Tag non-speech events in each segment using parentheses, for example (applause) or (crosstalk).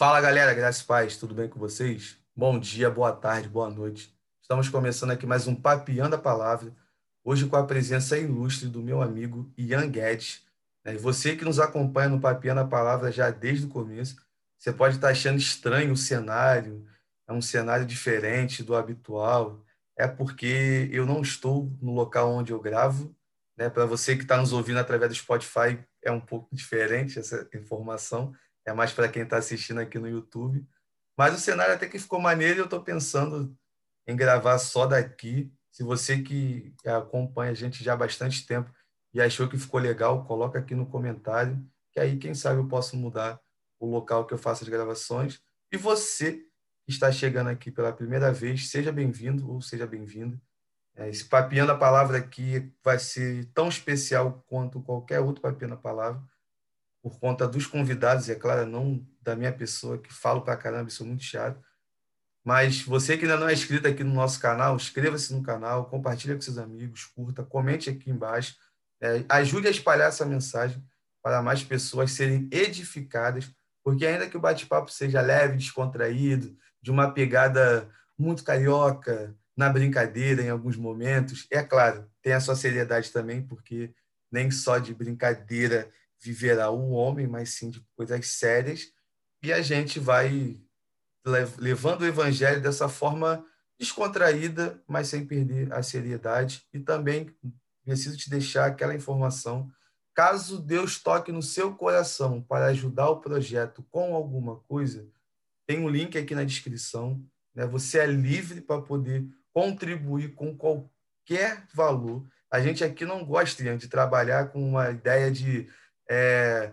Fala galera, graças paz, tudo bem com vocês? Bom dia, boa tarde, boa noite. Estamos começando aqui mais um Papiando a Palavra, hoje com a presença ilustre do meu amigo Ian Guedes. né? E você que nos acompanha no Papiando a Palavra já desde o começo, você pode estar achando estranho o cenário, é um cenário diferente do habitual, é porque eu não estou no local onde eu gravo, né? Para você que está nos ouvindo através do Spotify, é um pouco (laughs) diferente essa informação, é mais para quem está assistindo aqui no YouTube. Mas o cenário até que ficou maneiro eu estou pensando em gravar só daqui. Se você que acompanha a gente já há bastante tempo e achou que ficou legal, coloca aqui no comentário, que aí, quem sabe, eu posso mudar o local que eu faço as gravações. E você que está chegando aqui pela primeira vez, seja bem-vindo ou seja bem-vinda. É, Esse Papiando a Palavra aqui vai ser tão especial quanto qualquer outro Papiando a Palavra, por conta dos convidados, é claro, não da minha pessoa, que falo pra caramba sou muito chato. Mas você que ainda não é inscrito aqui no nosso canal, inscreva-se no canal, compartilhe com seus amigos, curta, comente aqui embaixo, é, ajude a espalhar essa mensagem para mais pessoas serem edificadas, porque ainda que o bate-papo seja leve, descontraído, de uma pegada muito carioca, na brincadeira em alguns momentos, é claro, tem a sua seriedade também, porque nem só de brincadeira viverá o homem, mas sim de coisas sérias, e a gente vai lev- levando o evangelho dessa forma descontraída, mas sem perder a seriedade. E também preciso te deixar aquela informação. Caso Deus toque no seu coração para ajudar o projeto com alguma coisa, tem um link aqui na descrição. Né? Você é livre para poder contribuir com qualquer valor. A gente aqui não gosta de trabalhar com uma ideia de é,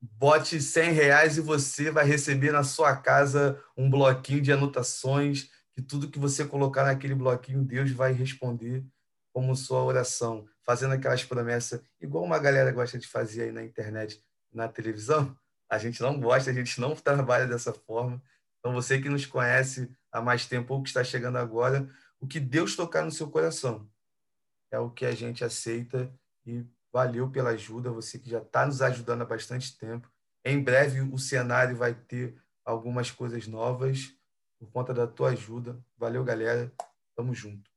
bote 100 reais e você vai receber na sua casa um bloquinho de anotações, que tudo que você colocar naquele bloquinho, Deus vai responder como sua oração, fazendo aquelas promessas, igual uma galera gosta de fazer aí na internet, na televisão. A gente não gosta, a gente não (laughs) trabalha dessa forma. Então, você que nos conhece há mais tempo ou que está chegando agora, o que Deus tocar no seu coração é o que a gente aceita e valeu pela ajuda, você que já está nos ajudando há bastante tempo. Em breve o cenário vai ter algumas coisas novas por conta da tua ajuda. Valeu, galera. Tamo junto.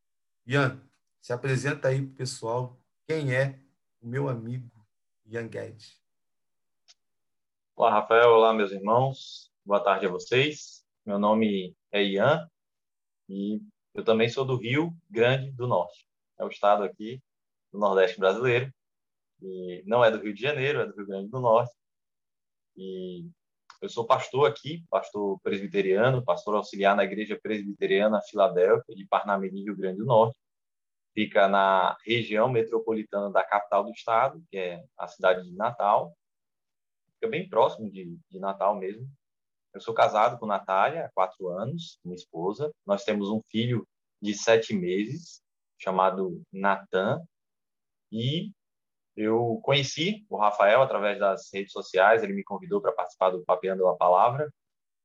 Ian, se apresenta aí pro pessoal. Quem é o meu amigo Ian Guedes? Olá, Rafael. Olá, meus irmãos. Boa tarde a vocês. Meu nome é Ian e eu também sou do Rio Grande do Norte. É o estado aqui do Nordeste brasileiro. E não é do Rio de Janeiro, é do Rio Grande do Norte. E eu sou pastor aqui, pastor presbiteriano, pastor auxiliar na Igreja Presbiteriana Filadélfia, de Parnamirim, Rio Grande do Norte. Fica na região metropolitana da capital do estado, que é a cidade de Natal. Fica bem próximo de, de Natal mesmo. Eu sou casado com Natália há quatro anos, minha esposa. Nós temos um filho de sete meses, chamado Natan. E eu conheci o Rafael através das redes sociais, ele me convidou para participar do Papeando a Palavra,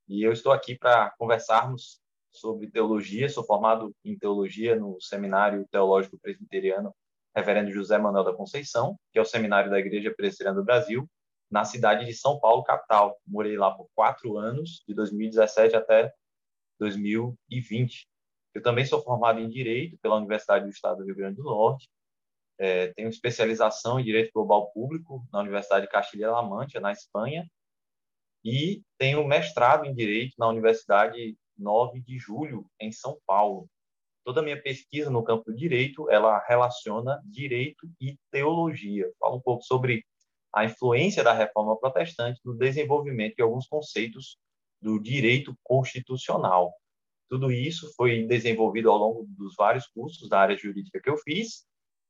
e eu estou aqui para conversarmos sobre teologia. Sou formado em teologia no Seminário Teológico Presbiteriano Reverendo José Manuel da Conceição, que é o seminário da Igreja Presbiteriana do Brasil, na cidade de São Paulo, capital. Morei lá por quatro anos, de 2017 até 2020. Eu também sou formado em Direito pela Universidade do Estado do Rio Grande do Norte, é, tenho especialização em Direito Global Público na Universidade de Castilha-La Mancha, na Espanha, e tenho mestrado em Direito na Universidade 9 de Julho, em São Paulo. Toda a minha pesquisa no campo do direito, ela relaciona direito e teologia. Fala um pouco sobre a influência da reforma protestante no desenvolvimento de alguns conceitos do direito constitucional. Tudo isso foi desenvolvido ao longo dos vários cursos da área jurídica que eu fiz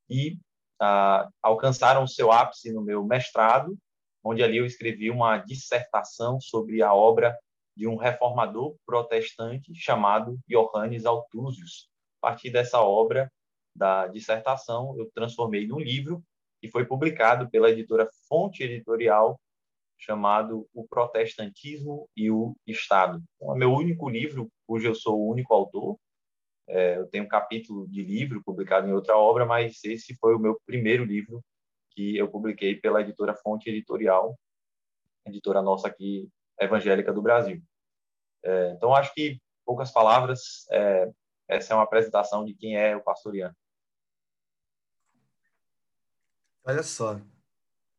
e ah, alcançaram o seu ápice no meu mestrado, onde ali eu escrevi uma dissertação sobre a obra de um reformador protestante chamado Johannes Althusius. A partir dessa obra da dissertação, eu transformei num livro que foi publicado pela editora Fonte Editorial, chamado O Protestantismo e o Estado. Então, é meu único livro, cujo eu sou o único autor, é, eu tenho um capítulo de livro publicado em outra obra, mas esse foi o meu primeiro livro que eu publiquei pela editora Fonte Editorial, editora nossa aqui evangélica do Brasil. É, então, acho que, poucas palavras, é, essa é uma apresentação de quem é o pastor Ian. Olha só,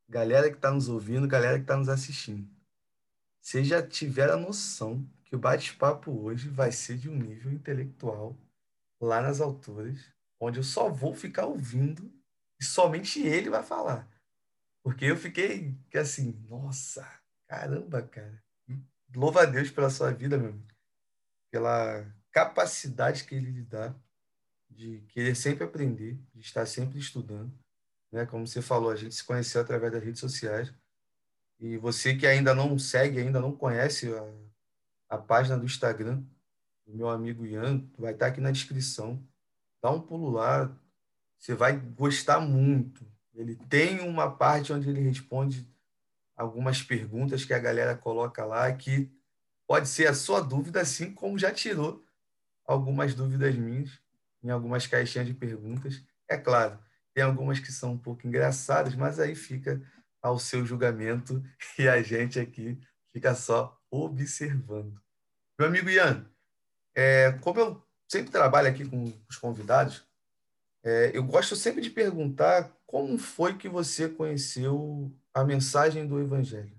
galera que está nos ouvindo, galera que está nos assistindo, vocês já tiveram a noção que o bate-papo hoje vai ser de um nível intelectual lá nas alturas, onde eu só vou ficar ouvindo e somente ele vai falar. Porque eu fiquei assim, nossa, caramba, cara. Louva a Deus pela sua vida, meu amigo. Pela capacidade que ele lhe dá de querer sempre aprender, de estar sempre estudando. Né? Como você falou, a gente se conheceu através das redes sociais. E você que ainda não segue, ainda não conhece a, a página do Instagram do meu amigo Ian, vai estar aqui na descrição. Dá um pulo lá, você vai gostar muito. Ele tem uma parte onde ele responde algumas perguntas que a galera coloca lá, que pode ser a sua dúvida, assim como já tirou algumas dúvidas minhas em algumas caixinhas de perguntas. É claro, tem algumas que são um pouco engraçadas, mas aí fica ao seu julgamento (laughs) e a gente aqui fica só observando. Meu amigo Ian, é, como eu sempre trabalho aqui com os convidados, é, eu gosto sempre de perguntar como foi que você conheceu a mensagem do Evangelho?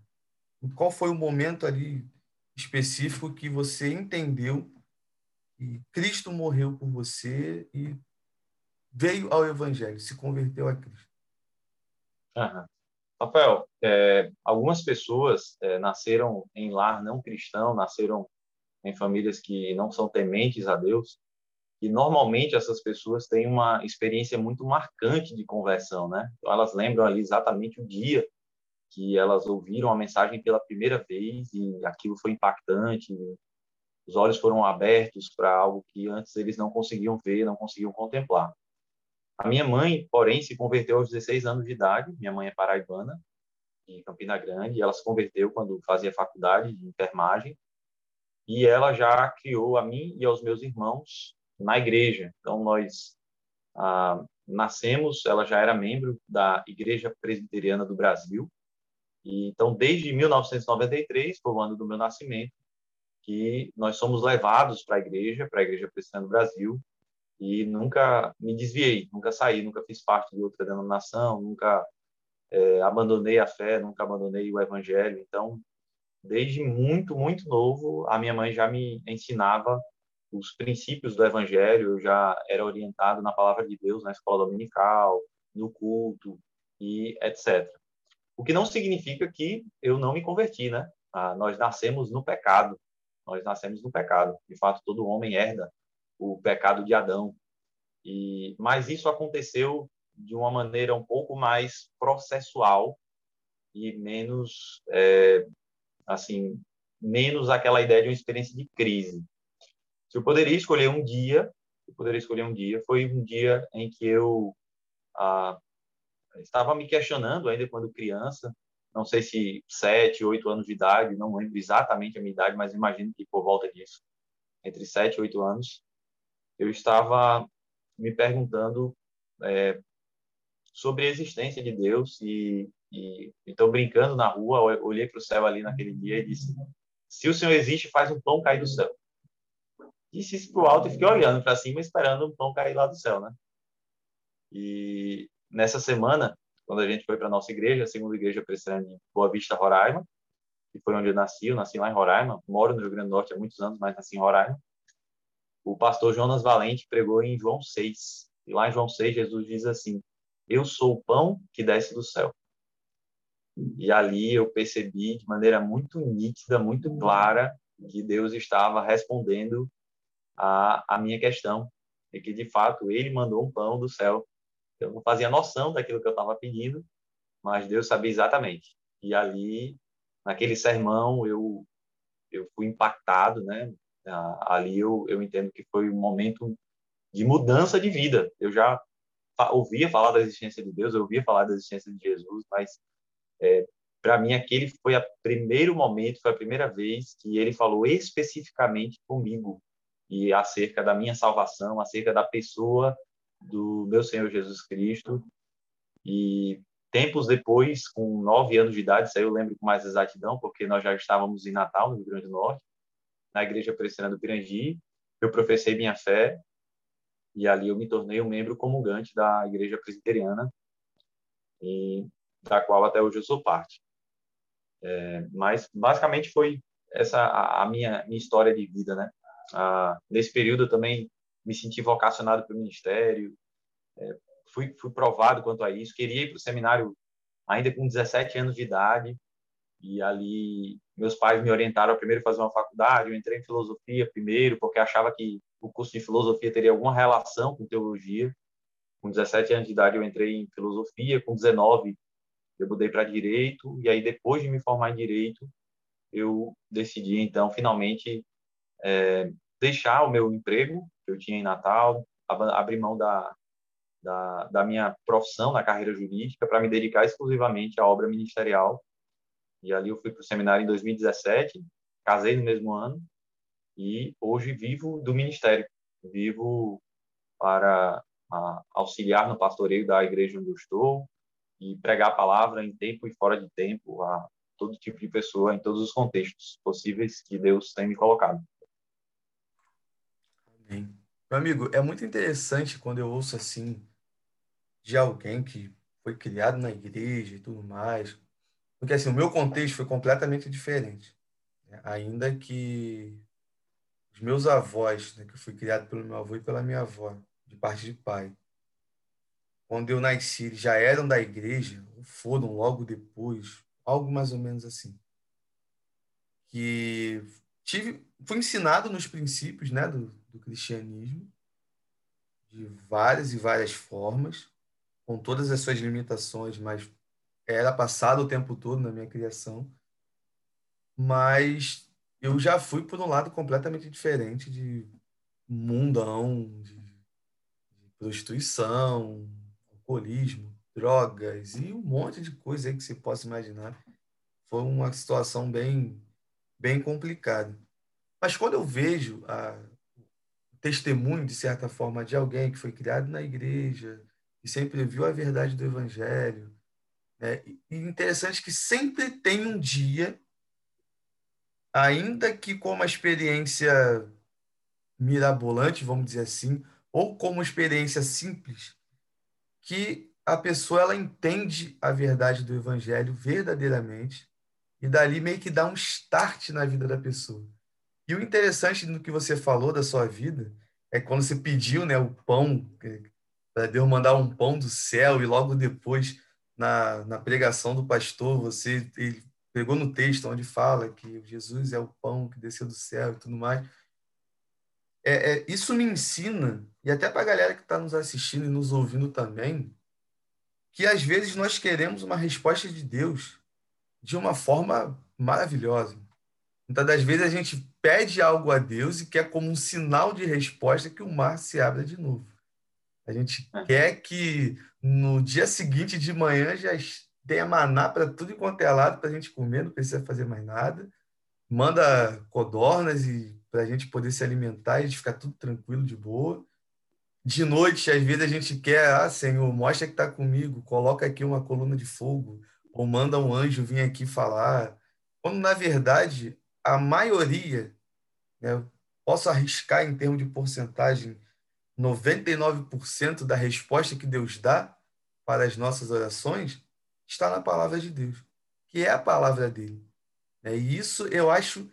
Qual foi o momento ali específico que você entendeu que Cristo morreu por você e veio ao Evangelho, se converteu a Cristo? Uhum. Rafael, é, algumas pessoas é, nasceram em lar não cristão, nasceram em famílias que não são tementes a Deus, e normalmente essas pessoas têm uma experiência muito marcante de conversão, né? Então elas lembram ali exatamente o dia que elas ouviram a mensagem pela primeira vez e aquilo foi impactante, os olhos foram abertos para algo que antes eles não conseguiam ver, não conseguiam contemplar. A minha mãe, porém, se converteu aos 16 anos de idade. Minha mãe é paraibana, de Campina Grande, ela se converteu quando fazia faculdade de enfermagem. E ela já criou a mim e aos meus irmãos na igreja. Então, nós ah, nascemos, ela já era membro da Igreja Presbiteriana do Brasil. E, então, desde 1993, foi o ano do meu nascimento, que nós somos levados para a igreja, para a Igreja Presbiteriana do Brasil, e nunca me desviei, nunca saí, nunca fiz parte de outra denominação, nunca é, abandonei a fé, nunca abandonei o evangelho. Então, desde muito, muito novo, a minha mãe já me ensinava os princípios do Evangelho, eu já era orientado na palavra de Deus na escola dominical, no culto e etc. O que não significa que eu não me converti, né? Ah, nós nascemos no pecado, nós nascemos no pecado. De fato, todo homem herda o pecado de Adão. E mas isso aconteceu de uma maneira um pouco mais processual e menos é, assim menos aquela ideia de uma experiência de crise. Se eu poderia escolher um dia, eu poderia escolher um dia, foi um dia em que eu ah, estava me questionando ainda quando criança, não sei se sete, oito anos de idade, não lembro exatamente a minha idade, mas imagino que por volta disso, entre sete e oito anos, eu estava me perguntando é, sobre a existência de Deus e, então brincando na rua, olhei para o céu ali naquele dia e disse: se o Senhor existe, faz um pão cair do céu disse isso pro alto e fiquei olhando para cima, esperando um pão cair lá do céu, né? E nessa semana, quando a gente foi para nossa igreja, a segunda igreja presbiteriana de Boa Vista, Roraima, que foi onde eu nasci, eu nasci lá em Roraima, moro no Rio Grande do Norte há muitos anos, mas nasci em Roraima. O pastor Jonas Valente pregou em João 6. E lá em João 6, Jesus diz assim: Eu sou o pão que desce do céu. E ali eu percebi de maneira muito nítida, muito clara, que Deus estava respondendo a, a minha questão, de que, de fato, ele mandou um pão do céu. Eu não fazia noção daquilo que eu estava pedindo, mas Deus sabia exatamente. E ali, naquele sermão, eu, eu fui impactado, né? Ali eu, eu entendo que foi um momento de mudança de vida. Eu já ouvia falar da existência de Deus, eu ouvia falar da existência de Jesus, mas é, para mim aquele foi o primeiro momento, foi a primeira vez que ele falou especificamente comigo e acerca da minha salvação, acerca da pessoa do meu Senhor Jesus Cristo. E tempos depois, com nove anos de idade, isso aí eu lembro com mais exatidão, porque nós já estávamos em Natal, no Rio Grande do Norte, na igreja presbiteriana do Pirangi, eu professei minha fé e ali eu me tornei um membro comungante da igreja presbiteriana e da qual até hoje eu sou parte. É, mas basicamente foi essa a, a minha, minha história de vida, né? Ah, nesse período eu também me senti vocacionado para o ministério, é, fui, fui provado quanto a isso, queria ir para o seminário ainda com 17 anos de idade, e ali meus pais me orientaram a primeiro fazer uma faculdade, eu entrei em filosofia primeiro, porque achava que o curso de filosofia teria alguma relação com teologia. Com 17 anos de idade eu entrei em filosofia, com 19 eu mudei para direito e aí depois de me formar em direito eu decidi então finalmente é, deixar o meu emprego que eu tinha em Natal, abrir mão da, da, da minha profissão na carreira jurídica para me dedicar exclusivamente à obra ministerial. E ali eu fui para o seminário em 2017, casei no mesmo ano e hoje vivo do ministério, vivo para a, auxiliar no pastoreio da igreja onde eu estou e pregar a palavra em tempo e fora de tempo a todo tipo de pessoa, em todos os contextos possíveis que Deus tem me colocado. Amém. Meu amigo, é muito interessante quando eu ouço assim de alguém que foi criado na igreja e tudo mais, porque assim, o meu contexto foi completamente diferente. Né? Ainda que os meus avós, né, que eu fui criado pelo meu avô e pela minha avó, de parte de pai, quando eu nasci, eles já eram da igreja, foram logo depois, algo mais ou menos assim. Que tive, fui ensinado nos princípios né, do, do cristianismo, de várias e várias formas, com todas as suas limitações, mas era passado o tempo todo na minha criação. Mas eu já fui por um lado completamente diferente de mundão, de, de prostituição, alcoolismo, drogas e um monte de coisa aí que você possa imaginar. Foi uma situação bem, bem complicada. Mas quando eu vejo a, o testemunho, de certa forma, de alguém que foi criado na igreja e sempre viu a verdade do evangelho, né? e interessante que sempre tem um dia, ainda que com uma experiência mirabolante, vamos dizer assim, ou como experiência simples, que a pessoa ela entende a verdade do evangelho verdadeiramente e dali meio que dá um start na vida da pessoa. E o interessante no que você falou da sua vida é quando você pediu, né, o pão para Deus mandar um pão do céu e logo depois na, na pregação do pastor você ele pegou no texto onde fala que Jesus é o pão que desceu do céu e tudo mais. É, é, isso me ensina, e até para a galera que está nos assistindo e nos ouvindo também, que às vezes nós queremos uma resposta de Deus de uma forma maravilhosa. Muitas das vezes a gente pede algo a Deus e quer como um sinal de resposta que o mar se abra de novo. A gente é. quer que no dia seguinte de manhã já tenha maná para tudo quanto é lado para a gente comer, não precisa fazer mais nada. Manda codornas e para a gente poder se alimentar e ficar tudo tranquilo, de boa. De noite, às vezes a gente quer, ah, Senhor, mostra que está comigo, coloca aqui uma coluna de fogo, ou manda um anjo vir aqui falar. Quando, na verdade, a maioria, né, posso arriscar em termos de porcentagem, 99% da resposta que Deus dá para as nossas orações está na palavra de Deus, que é a palavra dele. E isso eu acho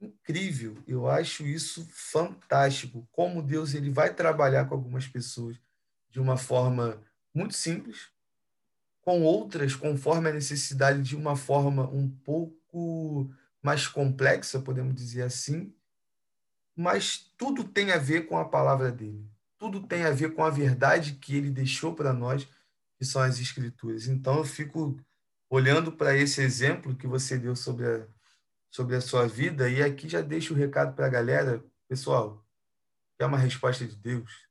incrível. Eu acho isso fantástico. Como Deus ele vai trabalhar com algumas pessoas de uma forma muito simples, com outras conforme a necessidade de uma forma um pouco mais complexa, podemos dizer assim. Mas tudo tem a ver com a palavra dele. Tudo tem a ver com a verdade que ele deixou para nós, que são as escrituras. Então eu fico olhando para esse exemplo que você deu sobre a sobre a sua vida. E aqui já deixo o recado para a galera. Pessoal, quer uma resposta de Deus?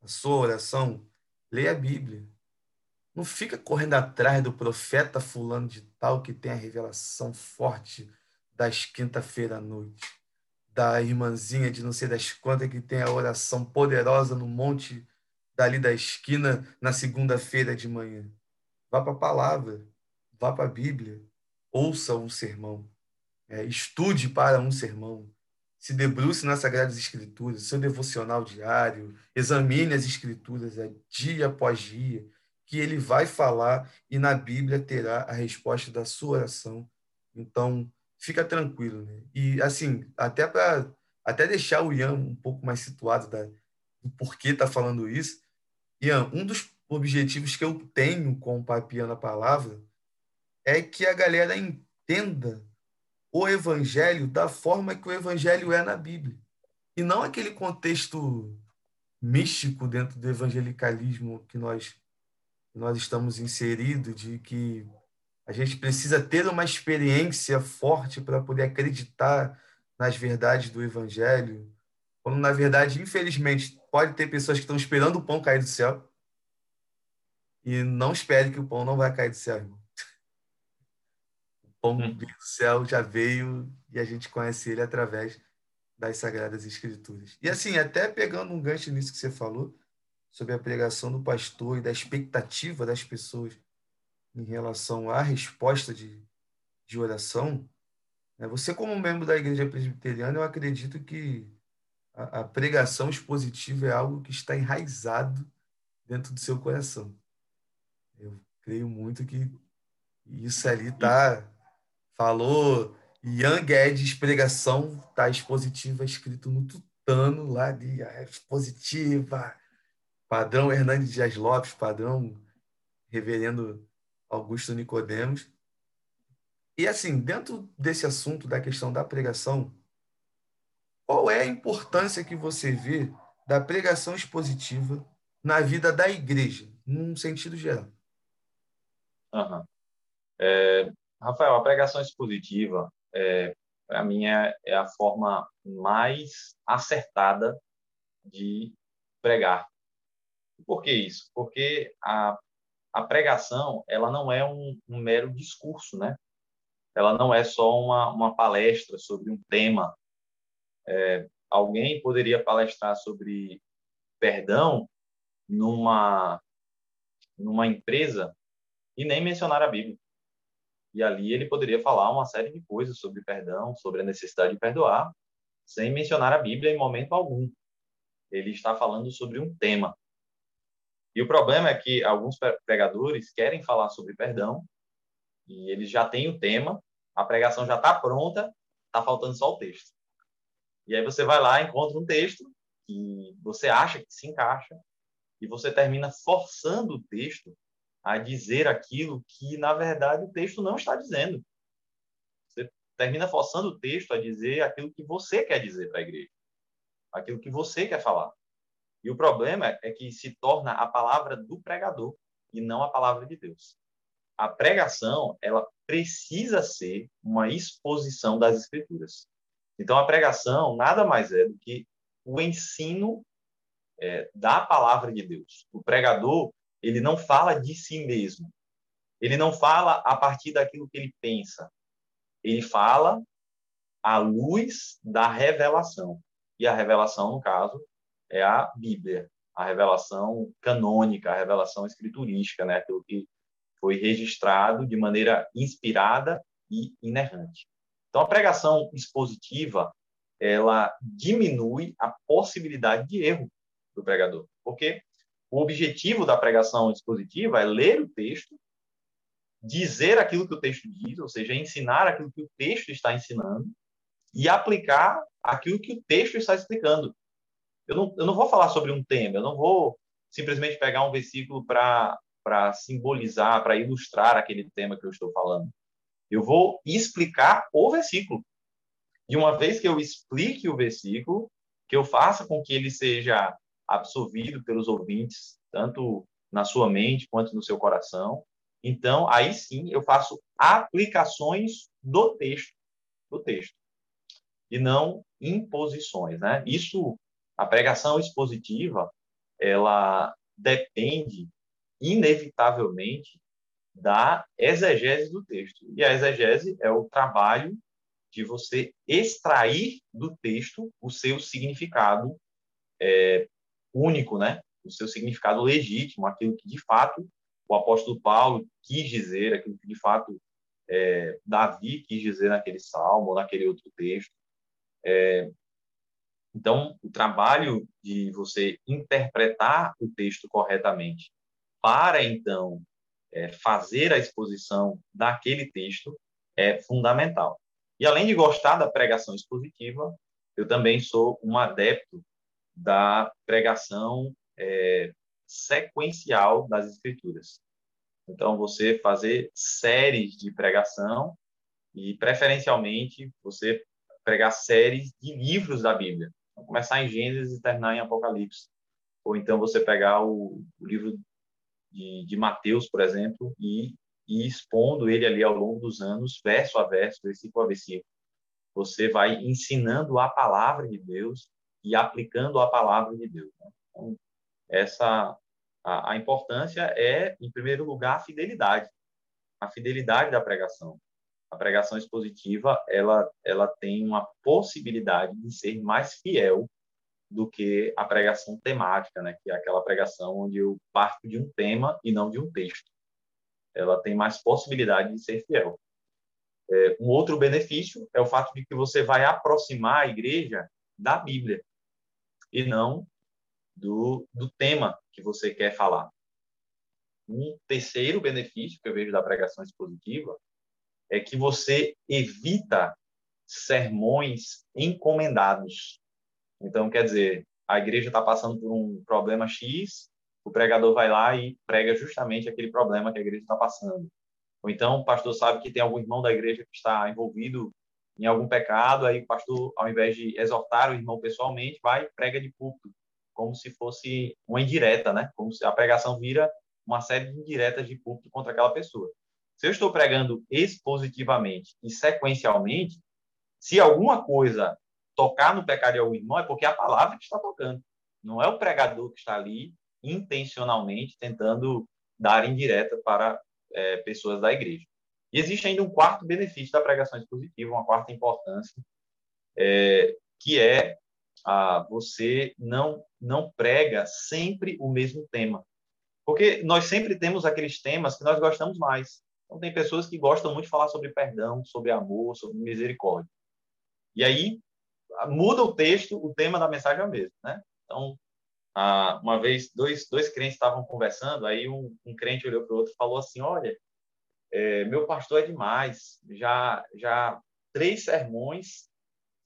A sua oração? Leia a Bíblia. Não fica correndo atrás do profeta fulano de tal que tem a revelação forte das quinta-feira à noite. Da irmãzinha de não sei das quantas que tem a oração poderosa no monte dali da esquina na segunda-feira de manhã. Vá para a palavra, vá para a Bíblia, ouça um sermão é, estude para um sermão, se debruce nas Sagradas Escrituras, seu devocional diário, examine as Escrituras é, dia após dia, que ele vai falar e na Bíblia terá a resposta da sua oração. Então, fica tranquilo. Né? E, assim, até para até deixar o Ian um pouco mais situado da, do porquê está falando isso, Ian, um dos objetivos que eu tenho com o Papiando a Palavra é que a galera entenda o evangelho da forma que o evangelho é na Bíblia. E não aquele contexto místico dentro do evangelicalismo que nós, nós estamos inseridos, de que a gente precisa ter uma experiência forte para poder acreditar nas verdades do evangelho, quando na verdade, infelizmente, pode ter pessoas que estão esperando o pão cair do céu e não espere que o pão não vai cair do céu, irmão pão hum. do céu já veio e a gente conhece ele através das Sagradas Escrituras. E assim, até pegando um gancho nisso que você falou, sobre a pregação do pastor e da expectativa das pessoas em relação à resposta de, de oração, né? você, como membro da Igreja Presbiteriana, eu acredito que a, a pregação expositiva é algo que está enraizado dentro do seu coração. Eu creio muito que isso ali está Falou Ian Guedes, pregação, tá expositiva, escrito no tutano lá de ah, expositiva. Padrão Hernandes Dias Lopes, padrão Reverendo Augusto Nicodemos. E assim, dentro desse assunto da questão da pregação, qual é a importância que você vê da pregação expositiva na vida da igreja, num sentido geral? Uhum. É, Rafael, a pregação expositiva, é, para mim, é, é a forma mais acertada de pregar. Por que isso? Porque a, a pregação ela não é um, um, mero discurso, né? Ela não é só uma, uma palestra sobre um tema. É, alguém poderia palestrar sobre perdão numa numa empresa e nem mencionar a Bíblia. E ali ele poderia falar uma série de coisas sobre perdão, sobre a necessidade de perdoar, sem mencionar a Bíblia em momento algum. Ele está falando sobre um tema. E o problema é que alguns pregadores querem falar sobre perdão e eles já têm o tema, a pregação já está pronta, está faltando só o texto. E aí você vai lá, encontra um texto que você acha que se encaixa e você termina forçando o texto a dizer aquilo que, na verdade, o texto não está dizendo. Você termina forçando o texto a dizer aquilo que você quer dizer para a igreja, aquilo que você quer falar. E o problema é que se torna a palavra do pregador e não a palavra de Deus. A pregação, ela precisa ser uma exposição das escrituras. Então, a pregação nada mais é do que o ensino é, da palavra de Deus. O pregador, ele não fala de si mesmo. Ele não fala a partir daquilo que ele pensa. Ele fala à luz da revelação. E a revelação, no caso, é a Bíblia, a revelação canônica, a revelação escriturística, né? aquilo que foi registrado de maneira inspirada e inerrante. Então, a pregação expositiva, ela diminui a possibilidade de erro do pregador, porque o objetivo da pregação expositiva é ler o texto, dizer aquilo que o texto diz, ou seja, ensinar aquilo que o texto está ensinando e aplicar aquilo que o texto está explicando. Eu não, eu não vou falar sobre um tema, eu não vou simplesmente pegar um versículo para simbolizar, para ilustrar aquele tema que eu estou falando. Eu vou explicar o versículo. E uma vez que eu explique o versículo, que eu faça com que ele seja absorvido pelos ouvintes, tanto na sua mente quanto no seu coração. Então, aí sim, eu faço aplicações do texto, do texto, e não imposições, né? Isso, a pregação expositiva, ela depende inevitavelmente da exegese do texto. E a exegese é o trabalho de você extrair do texto o seu significado é, único, né? O seu significado legítimo, aquilo que de fato o apóstolo Paulo quis dizer, aquilo que de fato é, Davi quis dizer naquele salmo, naquele outro texto. É, Então, o trabalho de você interpretar o texto corretamente para então é, fazer a exposição daquele texto é fundamental. E além de gostar da pregação expositiva, eu também sou um adepto da pregação é, sequencial das escrituras. Então, você fazer séries de pregação e, preferencialmente, você pregar séries de livros da Bíblia. Então, começar em Gênesis e terminar em Apocalipse. Ou então você pegar o, o livro de, de, Mateus, por exemplo, e, e expondo ele ali ao longo dos anos, verso a verso, versículo a versículo. Você vai ensinando a palavra de Deus e aplicando a palavra de Deus. Né? Então, essa a, a importância é, em primeiro lugar, a fidelidade, a fidelidade da pregação. A pregação expositiva, ela, ela tem uma possibilidade de ser mais fiel do que a pregação temática, né? que é aquela pregação onde eu parto de um tema e não de um texto. Ela tem mais possibilidade de ser fiel. É, um outro benefício é o fato de que você vai aproximar a igreja da Bíblia e não do, do tema que você quer falar. Um terceiro benefício que eu vejo da pregação expositiva é que você evita sermões encomendados. Então, quer dizer, a igreja está passando por um problema X, o pregador vai lá e prega justamente aquele problema que a igreja está passando. Ou então, o pastor sabe que tem algum irmão da igreja que está envolvido em algum pecado, aí o pastor, ao invés de exortar o irmão pessoalmente, vai e prega de púlpito como se fosse uma indireta, né? Como se a pregação vira uma série de indiretas de público contra aquela pessoa. Se eu estou pregando expositivamente e sequencialmente, se alguma coisa tocar no pecado de algum irmão, é porque é a palavra que está tocando. Não é o pregador que está ali intencionalmente tentando dar indireta para é, pessoas da igreja. E existe ainda um quarto benefício da pregação expositiva, uma quarta importância, é, que é ah, você não não prega sempre o mesmo tema. Porque nós sempre temos aqueles temas que nós gostamos mais. Então, tem pessoas que gostam muito de falar sobre perdão, sobre amor, sobre misericórdia. E aí, muda o texto, o tema da mensagem é o mesmo, né? Então, uma vez, dois, dois crentes estavam conversando, aí um, um crente olhou para o outro e falou assim, olha, é, meu pastor é demais, já, já três sermões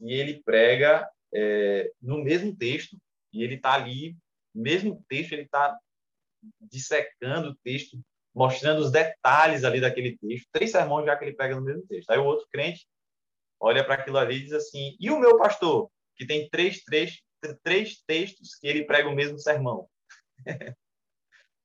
e ele prega é, no mesmo texto, e ele está ali, mesmo texto, ele está dissecando o texto, mostrando os detalhes ali daquele texto. Três sermões já que ele pega no mesmo texto. Aí o outro crente olha para aquilo ali e diz assim: e o meu pastor, que tem três, três, três textos que ele prega o mesmo sermão? (laughs)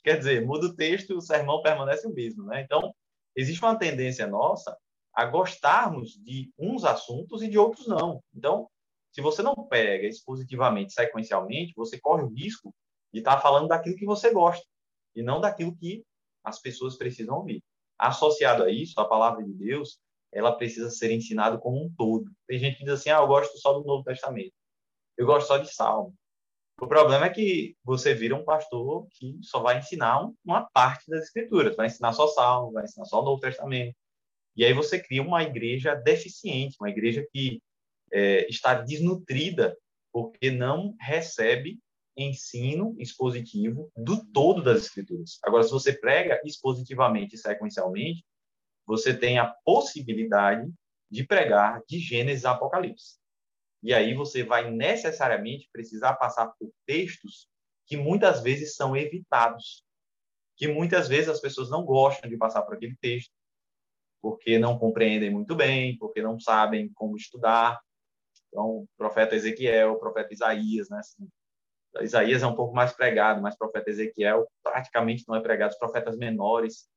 Quer dizer, muda o texto, o sermão permanece o mesmo, né? Então, existe uma tendência nossa a gostarmos de uns assuntos e de outros não. Então, se você não pega expositivamente, sequencialmente, você corre o risco de estar falando daquilo que você gosta e não daquilo que as pessoas precisam ouvir. Associado a isso, a palavra de Deus, ela precisa ser ensinada como um todo. Tem gente que diz assim: "Ah, eu gosto só do Novo Testamento. Eu gosto só de Salmo". O problema é que você vira um pastor que só vai ensinar uma parte das escrituras, vai ensinar só Salmo, vai ensinar só o Novo Testamento. E aí você cria uma igreja deficiente, uma igreja que é, está desnutrida porque não recebe ensino expositivo do todo das escrituras. Agora, se você prega expositivamente e sequencialmente, você tem a possibilidade de pregar de Gênesis a Apocalipse. E aí você vai necessariamente precisar passar por textos que muitas vezes são evitados, que muitas vezes as pessoas não gostam de passar por aquele texto, porque não compreendem muito bem, porque não sabem como estudar, então, profeta Ezequiel, profeta Isaías, né? Assim, Isaías é um pouco mais pregado, mas profeta Ezequiel praticamente não é pregado. Os profetas menores,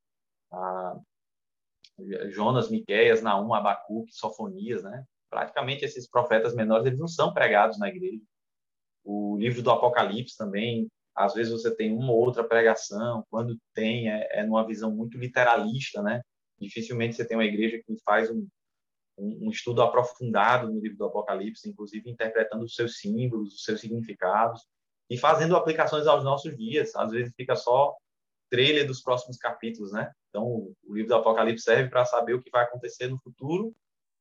ah, Jonas, Miqueias, Naum, Abacuque, Sofonias, né? Praticamente esses profetas menores, eles não são pregados na igreja. O livro do Apocalipse também, às vezes você tem uma ou outra pregação, quando tem, é, é numa visão muito literalista, né? Dificilmente você tem uma igreja que faz um, um, estudo aprofundado no livro do Apocalipse, inclusive interpretando os seus símbolos, os seus significados e fazendo aplicações aos nossos dias. Às vezes fica só trailer dos próximos capítulos, né? Então, o livro do Apocalipse serve para saber o que vai acontecer no futuro,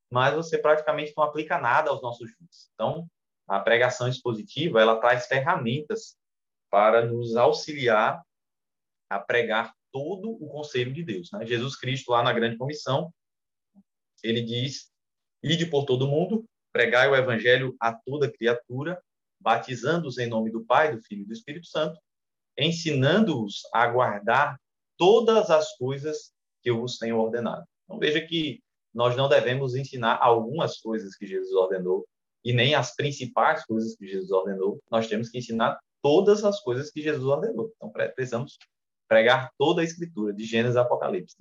mas você praticamente não aplica nada aos nossos dias. Então, a pregação expositiva ela traz ferramentas para nos auxiliar a pregar todo o conselho de Deus. Né? Jesus Cristo, lá na grande comissão, ele diz: Ide por todo mundo, pregai o evangelho a toda criatura, batizando-os em nome do Pai, do Filho e do Espírito Santo, ensinando-os a guardar todas as coisas que eu vos tenho ordenado. Então veja que nós não devemos ensinar algumas coisas que Jesus ordenou e nem as principais coisas que Jesus ordenou. Nós temos que ensinar todas as coisas que Jesus ordenou. Então precisamos pregar toda a escritura, de Gênesis a Apocalipse.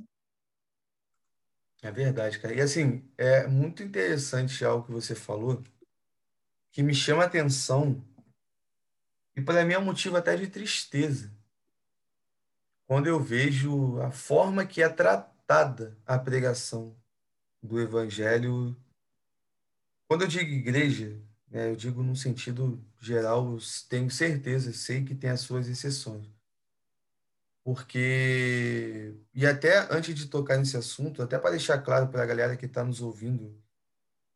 É verdade, cara. E assim, é muito interessante algo que você falou, que me chama a atenção, e para mim é um motivo até de tristeza, quando eu vejo a forma que é tratada a pregação do Evangelho. Quando eu digo igreja, né, eu digo no sentido geral, tenho certeza, sei que tem as suas exceções. Porque, e até antes de tocar nesse assunto, até para deixar claro para a galera que está nos ouvindo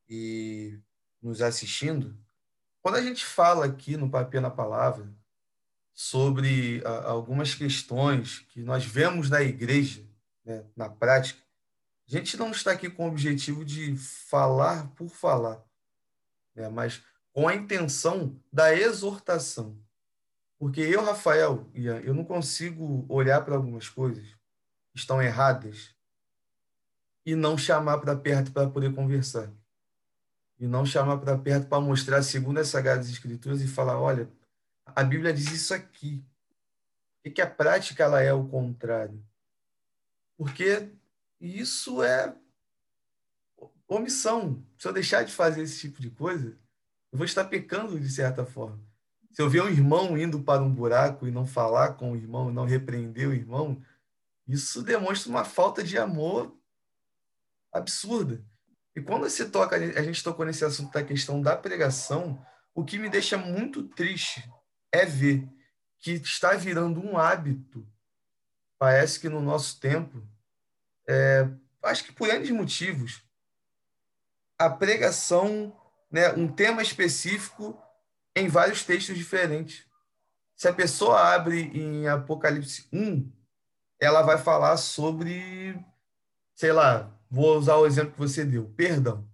e nos assistindo, quando a gente fala aqui no Papel na Palavra sobre a, algumas questões que nós vemos na igreja, né, na prática, a gente não está aqui com o objetivo de falar por falar, né, mas com a intenção da exortação. Porque eu, Rafael, Ian, eu não consigo olhar para algumas coisas que estão erradas e não chamar para perto para poder conversar e não chamar para perto para mostrar, segundo as Sagradas Escrituras, e falar: olha, a Bíblia diz isso aqui. E que a prática ela é o contrário. Porque isso é omissão. Se eu deixar de fazer esse tipo de coisa, eu vou estar pecando de certa forma. Se eu ver um irmão indo para um buraco e não falar com o irmão, não repreender o irmão, isso demonstra uma falta de amor absurda. E quando se toca, a gente tocou nesse assunto da questão da pregação, o que me deixa muito triste é ver que está virando um hábito. Parece que no nosso tempo, é, acho que por N motivos, a pregação, né, um tema específico em vários textos diferentes. Se a pessoa abre em Apocalipse 1, ela vai falar sobre, sei lá, Vou usar o exemplo que você deu, perdão.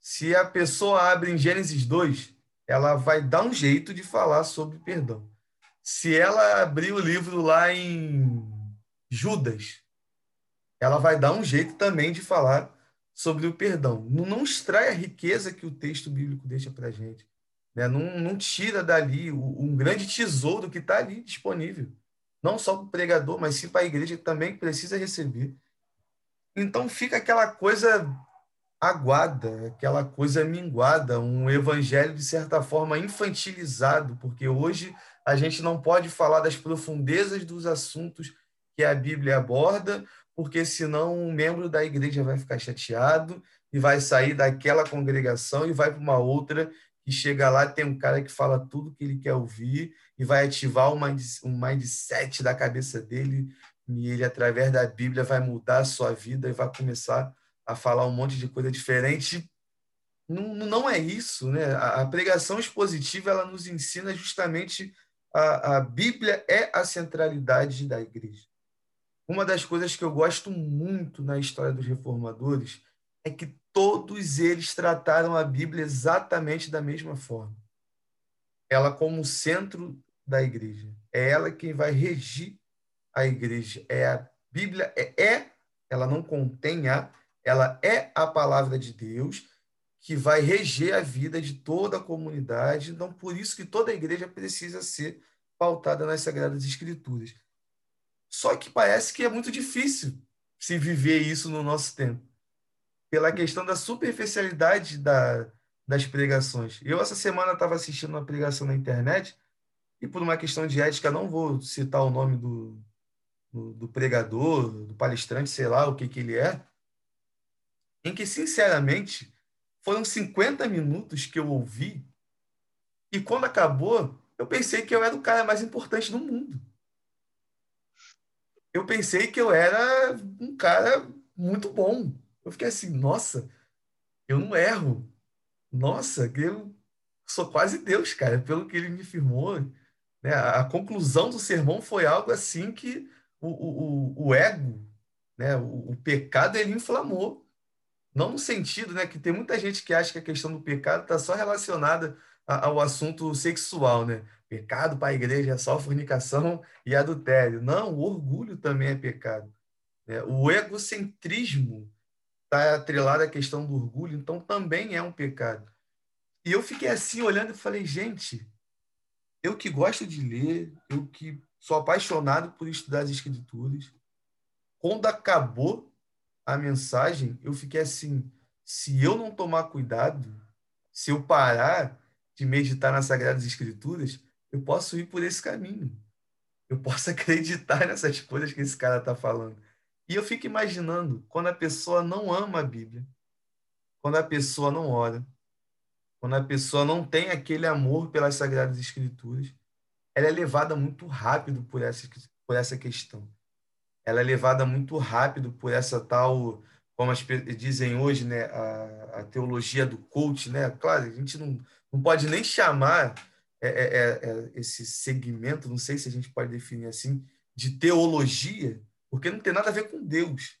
Se a pessoa abre em Gênesis 2, ela vai dar um jeito de falar sobre perdão. Se ela abrir o livro lá em Judas, ela vai dar um jeito também de falar sobre o perdão. Não, extrai a riqueza que o texto bíblico deixa para a gente. Né? Não, não, tira dali um grande tesouro que está ali disponível. Não só para o pregador, mas sim para a igreja que também precisa receber. Então fica aquela coisa aguada, aquela coisa minguada, um evangelho de certa forma infantilizado, porque hoje a gente não pode falar das profundezas dos assuntos que a Bíblia aborda, porque senão um membro da igreja vai ficar chateado e vai sair daquela congregação e vai para uma outra que chega lá tem um cara que fala tudo que ele quer ouvir e vai ativar um mindset da cabeça dele e ele, através da Bíblia, vai mudar a sua vida e vai começar a falar um monte de coisa diferente. Não, não é isso, né? A, a pregação expositiva ela nos ensina justamente a, a Bíblia é a centralidade da igreja. Uma das coisas que eu gosto muito na história dos reformadores é que todos eles trataram a Bíblia exatamente da mesma forma. Ela como centro da igreja. É ela quem vai regir a igreja é a Bíblia, é, é, ela não contém a, ela é a palavra de Deus que vai reger a vida de toda a comunidade. Então, por isso que toda a igreja precisa ser pautada nas Sagradas Escrituras. Só que parece que é muito difícil se viver isso no nosso tempo, pela questão da superficialidade da, das pregações. Eu, essa semana, estava assistindo uma pregação na internet e, por uma questão de ética, não vou citar o nome do, do, do pregador, do palestrante, sei lá o que, que ele é, em que, sinceramente, foram 50 minutos que eu ouvi e quando acabou, eu pensei que eu era o cara mais importante do mundo. Eu pensei que eu era um cara muito bom. Eu fiquei assim, nossa, eu não erro. Nossa, eu sou quase Deus, cara, pelo que ele me firmou. Né? A conclusão do sermão foi algo assim que o, o, o ego, né? o, o pecado, ele inflamou. Não no sentido né, que tem muita gente que acha que a questão do pecado está só relacionada ao assunto sexual, né? Pecado para a igreja é só fornicação e adultério. Não, o orgulho também é pecado. Né? O egocentrismo está atrelado à questão do orgulho, então também é um pecado. E eu fiquei assim olhando e falei, gente, eu que gosto de ler, eu que sou apaixonado por estudar as escrituras, quando acabou a mensagem, eu fiquei assim, se eu não tomar cuidado, se eu parar de meditar nas sagradas escrituras, eu posso ir por esse caminho. Eu posso (laughs) acreditar nessas coisas que esse cara está falando. E eu fico imaginando quando a pessoa não ama a Bíblia, quando a pessoa não ora, quando a pessoa não tem aquele amor pelas Sagradas Escrituras, ela é levada muito rápido por essa, por essa questão. Ela é levada muito rápido por essa tal, como as dizem hoje, né, a, a teologia do coach, né? Claro, a gente não, não pode nem chamar é, é, é, é esse segmento, não sei se a gente pode definir assim, de teologia, porque não tem nada a ver com Deus,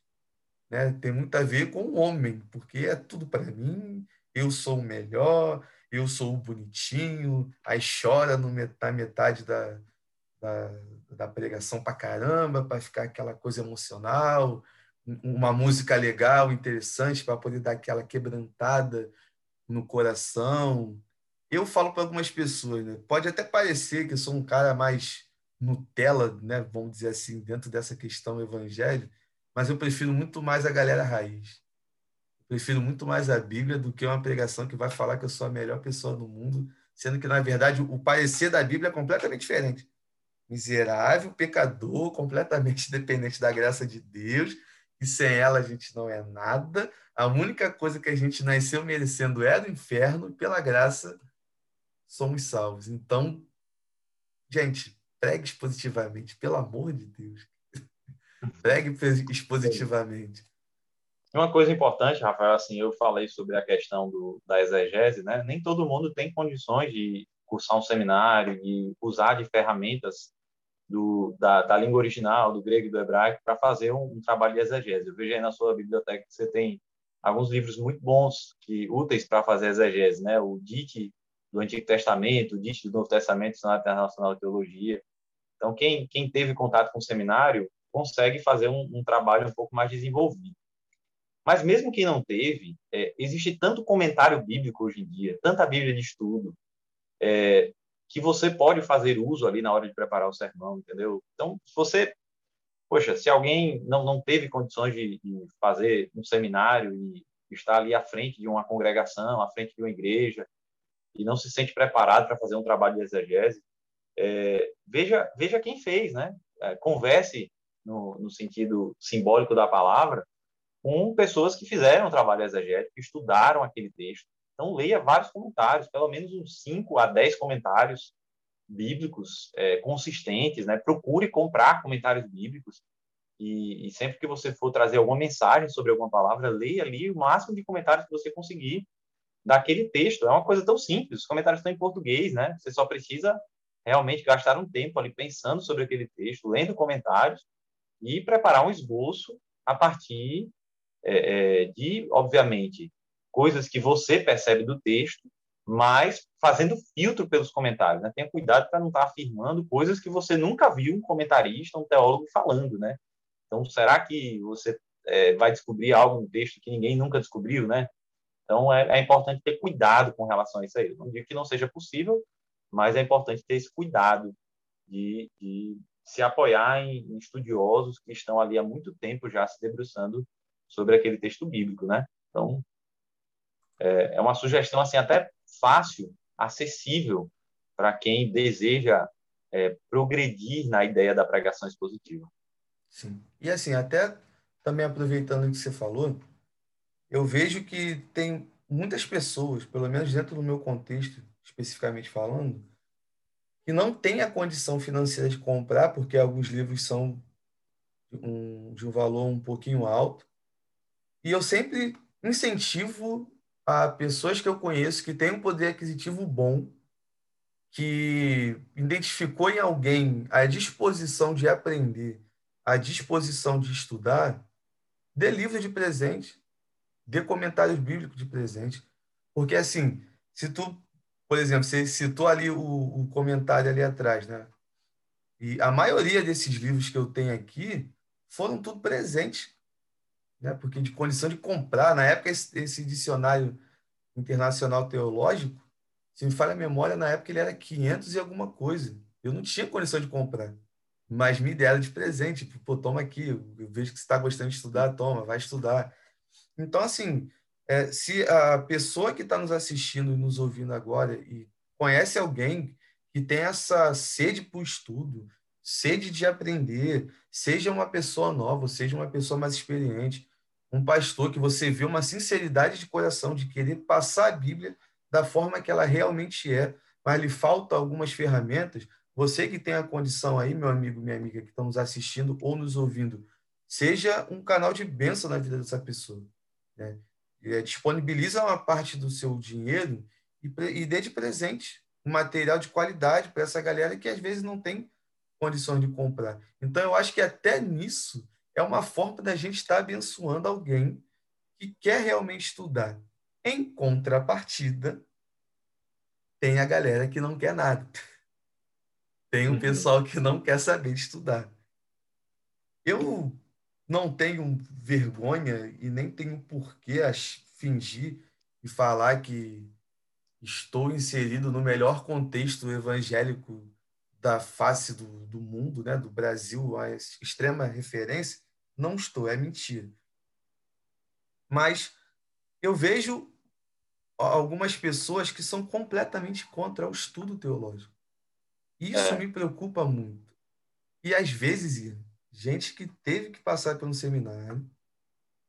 né? Tem muito a ver com o homem, porque é tudo para mim, eu sou o melhor, eu sou o bonitinho, aí chora no metade, metade da, da, da pregação para caramba, para ficar aquela coisa emocional, uma música legal, interessante, para poder dar aquela quebrantada no coração. Eu falo para algumas pessoas, né? pode até parecer que eu sou um cara mais Nutella, né, vamos dizer assim, dentro dessa questão evangelho, mas eu prefiro muito mais a galera raiz. Prefiro muito mais a Bíblia do que uma pregação que vai falar que eu sou a melhor pessoa do mundo, sendo que, na verdade, o parecer da Bíblia é completamente diferente. Miserável, pecador, completamente (laughs) dependente da graça de Deus, e sem ela a gente não é nada. A única coisa que a gente nasceu merecendo é do inferno, e pela graça somos salvos. Então, gente, Pregue expositivamente, pelo amor de Deus. (laughs) Pregue expositivamente. Uma coisa importante, Rafael, assim, eu falei sobre a questão do, da exegese, né? Nem todo mundo tem condições de cursar um seminário, de usar de ferramentas do, da, da língua original, do grego e do hebraico, para fazer um, um, trabalho de exegese. Eu vejo aí na sua biblioteca que você tem alguns livros muito bons, que úteis para fazer exegese, né? O DIT do Antigo Testamento, o DIT do Novo Testamento, Dicionário Internacional de Teologia, então, quem, quem teve contato com o seminário consegue fazer um, um trabalho um pouco mais desenvolvido. Mas mesmo quem não teve, é, existe tanto comentário bíblico hoje em dia, tanta Bíblia de estudo, é, que você pode fazer uso ali na hora de preparar o sermão, entendeu? Então, se você, poxa, se alguém não, não teve condições de, de fazer um seminário e estar ali à frente de uma congregação, à frente de uma igreja, e não se sente preparado para fazer um trabalho de exegese, é, veja, veja quem fez, né? É, converse no, no, sentido simbólico da palavra com pessoas que fizeram trabalho exegético, que estudaram aquele texto. Então, leia vários comentários, pelo menos uns 5 a 10 comentários bíblicos é, consistentes, né? Procure comprar comentários bíblicos e, e, sempre que você for trazer alguma mensagem sobre alguma palavra, leia ali o máximo de comentários que você conseguir daquele texto. É uma coisa tão simples. Os comentários estão em português, né? Você só precisa realmente gastar um tempo ali pensando sobre aquele texto, lendo comentários e preparar um esboço a partir é, é, de, obviamente, coisas que você percebe do texto, mas fazendo filtro pelos comentários. Né? Tenha cuidado para não estar tá afirmando coisas que você nunca viu um comentarista, um teólogo falando. Né? Então, será que você é, vai descobrir algo no texto que ninguém nunca descobriu? Né? Então, é, é importante ter cuidado com relação a isso aí. Eu não digo que não seja possível, mas é importante ter esse cuidado de, de se apoiar em, em, estudiosos que estão ali há muito tempo já se debruçando sobre aquele texto bíblico, né? Então, é, é uma sugestão assim até fácil, acessível para quem deseja é, progredir na ideia da pregação expositiva. Sim. E assim, até também aproveitando o que você falou, eu vejo que tem muitas pessoas, pelo menos dentro do meu contexto, especificamente falando, que não tem a condição financeira de comprar, porque alguns livros são um, de um valor um pouquinho alto. E eu sempre incentivo a pessoas que eu conheço que têm um poder aquisitivo bom, que identificou em alguém a disposição de aprender, a disposição de estudar, dê livro de presente, dê comentários bíblicos de presente. Porque, assim, se tu, por exemplo, você citou ali o, o comentário ali atrás, né? E a maioria desses livros que eu tenho aqui foram tudo presentes, né? Porque de condição de comprar, na época esse, esse dicionário internacional teológico, se me falha a memória, na época ele era 500 e alguma coisa. Eu não tinha condição de comprar, mas me deram de presente. Tipo, Pô, toma aqui, eu vejo que você está gostando de estudar, toma, vai estudar. Então, assim, é, se a pessoa que está nos assistindo e nos ouvindo agora e conhece alguém que tem essa sede por estudo, sede de aprender, seja uma pessoa nova, seja uma pessoa mais experiente, um pastor que você vê uma sinceridade de coração de querer passar a Bíblia da forma que ela realmente é, mas lhe faltam algumas ferramentas. Você que tem a condição aí, meu amigo, minha amiga, que estão nos assistindo ou nos ouvindo, seja um canal de bênção na vida dessa pessoa. Né? É, disponibiliza uma parte do seu dinheiro e, e dê de presente um material de qualidade para essa galera que às vezes não tem condições de comprar. Então, eu acho que até nisso é uma forma da gente estar abençoando alguém que quer realmente estudar. Em contrapartida, tem a galera que não quer nada. Tem o um uhum. pessoal que não quer saber de estudar. Eu não tenho vergonha e nem tenho porquê fingir e falar que estou inserido no melhor contexto evangélico da face do, do mundo, né, do Brasil, a extrema referência, não estou, é mentira. Mas eu vejo algumas pessoas que são completamente contra o estudo teológico. Isso é. me preocupa muito. E às vezes, gente que teve que passar pelo seminário,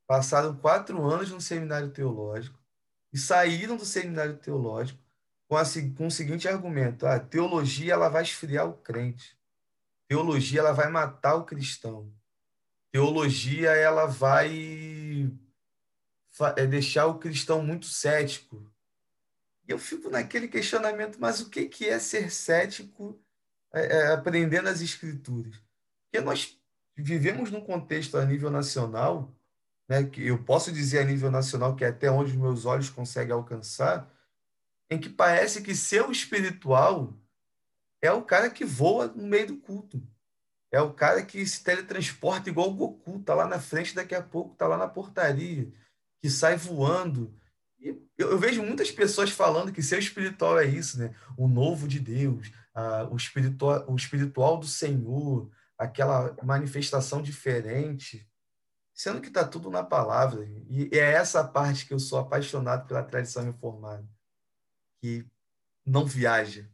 passaram quatro anos no seminário teológico e saíram do seminário teológico com, a, com o seguinte argumento: a ah, teologia ela vai esfriar o crente, teologia ela vai matar o cristão, teologia ela vai é, deixar o cristão muito cético. E eu fico naquele questionamento: mas o que que é ser cético é, é, aprendendo as escrituras? Porque nós vivemos num contexto a nível nacional, né, que eu posso dizer a nível nacional que é até onde meus olhos conseguem alcançar, em que parece que ser espiritual é o cara que voa no meio do culto. É o cara que se teletransporta igual o Goku, tá lá na frente, daqui a pouco tá lá na portaria, que sai voando. E eu, eu vejo muitas pessoas falando que ser espiritual é isso, né? O novo de Deus, a, o, espiritual, o espiritual do Senhor, aquela manifestação diferente, sendo que está tudo na palavra. E é essa parte que eu sou apaixonado pela tradição reformada que não viaja,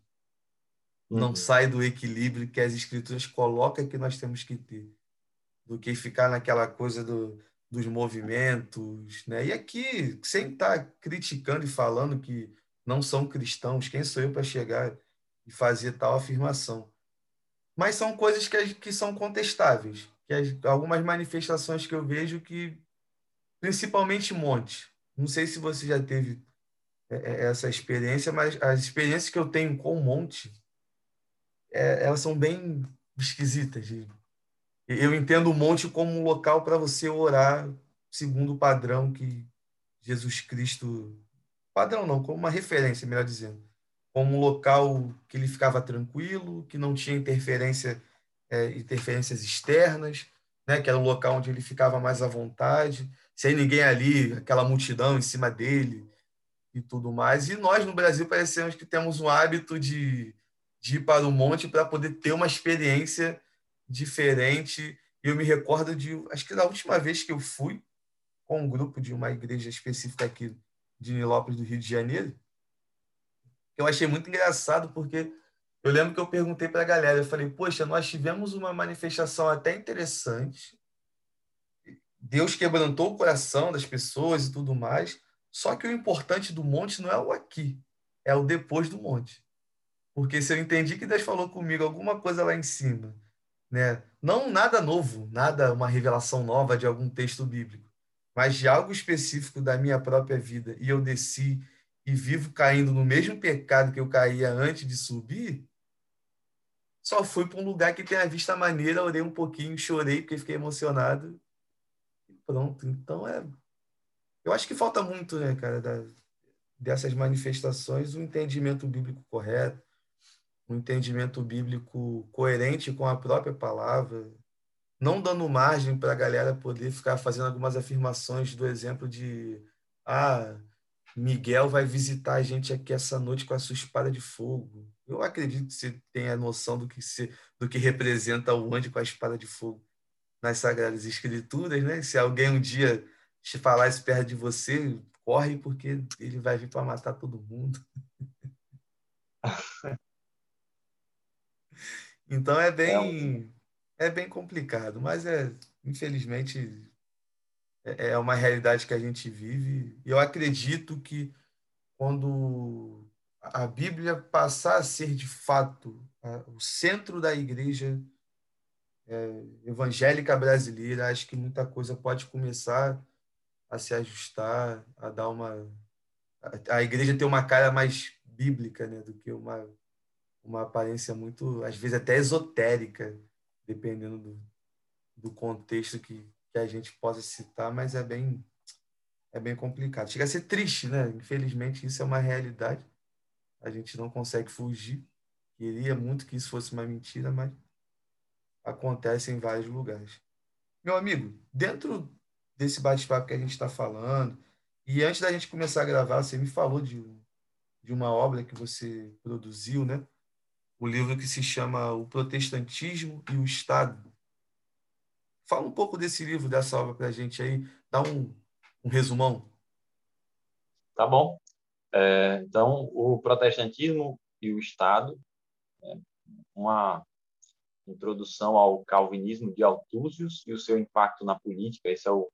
uhum. não sai do equilíbrio que as escrituras colocam que nós temos que ter, do que ficar naquela coisa do, dos movimentos, né? E aqui, sem estar tá criticando e falando que não são cristãos, quem sou eu para chegar e fazer tal afirmação? Mas são coisas que, que são contestáveis, que as, algumas manifestações que eu vejo que, principalmente monte, não sei se você já teve essa experiência, mas as experiências que eu tenho com o monte, é, elas são bem esquisitas. Eu entendo o monte como um local para você orar segundo o padrão que Jesus Cristo, padrão não, como uma referência, melhor dizendo, como um local que ele ficava tranquilo, que não tinha interferência, é, interferências externas, né, que era um local onde ele ficava mais à vontade, sem ninguém ali, aquela multidão em cima dele, e tudo mais. E nós no Brasil parecemos que temos um hábito de, de ir para o monte para poder ter uma experiência diferente. E eu me recordo de, acho que da última vez que eu fui com um grupo de uma igreja específica aqui de Nilópolis, do Rio de Janeiro, eu achei muito engraçado porque eu lembro que eu perguntei para a galera, eu falei, poxa, nós tivemos uma manifestação até interessante, Deus quebrantou o coração das pessoas e tudo mais, só que o importante do monte não é o aqui, é o depois do monte. Porque se eu entendi que Deus falou comigo alguma coisa lá em cima, né? não nada novo, nada uma revelação nova de algum texto bíblico, mas de algo específico da minha própria vida e eu desci e vivo caindo no mesmo pecado que eu caía antes de subir, só fui para um lugar que tem a vista maneira, orei um pouquinho, chorei porque fiquei emocionado e pronto. Então é. Eu acho que falta muito, né, cara, da, dessas manifestações, um entendimento bíblico correto, um entendimento bíblico coerente com a própria palavra, não dando margem para a galera poder ficar fazendo algumas afirmações do exemplo de ah, Miguel vai visitar a gente aqui essa noite com a sua espada de fogo. Eu acredito que você tenha noção do que, se, do que representa o anjo com a espada de fogo nas Sagradas Escrituras, né? Se alguém um dia te falar isso perto de você, corre porque ele vai vir para matar todo mundo. (laughs) então é bem é bem complicado, mas é infelizmente é, é uma realidade que a gente vive. E eu acredito que quando a Bíblia passar a ser de fato o centro da igreja é, evangélica brasileira, acho que muita coisa pode começar a se ajustar, a dar uma a igreja ter uma cara mais bíblica, né, do que uma uma aparência muito, às vezes até esotérica, dependendo do, do contexto que, que a gente possa citar, mas é bem é bem complicado. Chega a ser triste, né? Infelizmente isso é uma realidade. A gente não consegue fugir. Queria muito que isso fosse uma mentira, mas acontece em vários lugares. Meu amigo, dentro desse bate-papo que a gente está falando. E antes da gente começar a gravar, você me falou de, de uma obra que você produziu, né? O livro que se chama O Protestantismo e o Estado. Fala um pouco desse livro, dessa obra para a gente aí, dá um, um resumão. Tá bom. É, então, o protestantismo e o Estado, é uma introdução ao calvinismo de Altúzios e o seu impacto na política. Esse é o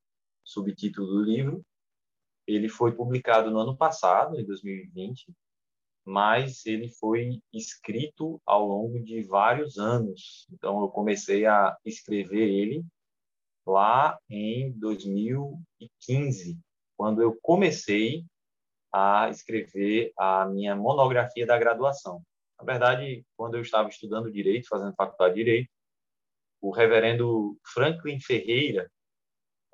subtítulo do livro. Ele foi publicado no ano passado, em 2020, mas ele foi escrito ao longo de vários anos. Então, eu comecei a escrever ele lá em 2015, quando eu comecei a escrever a minha monografia da graduação. Na verdade, quando eu estava estudando direito, fazendo faculdade de direito, o reverendo Franklin Ferreira,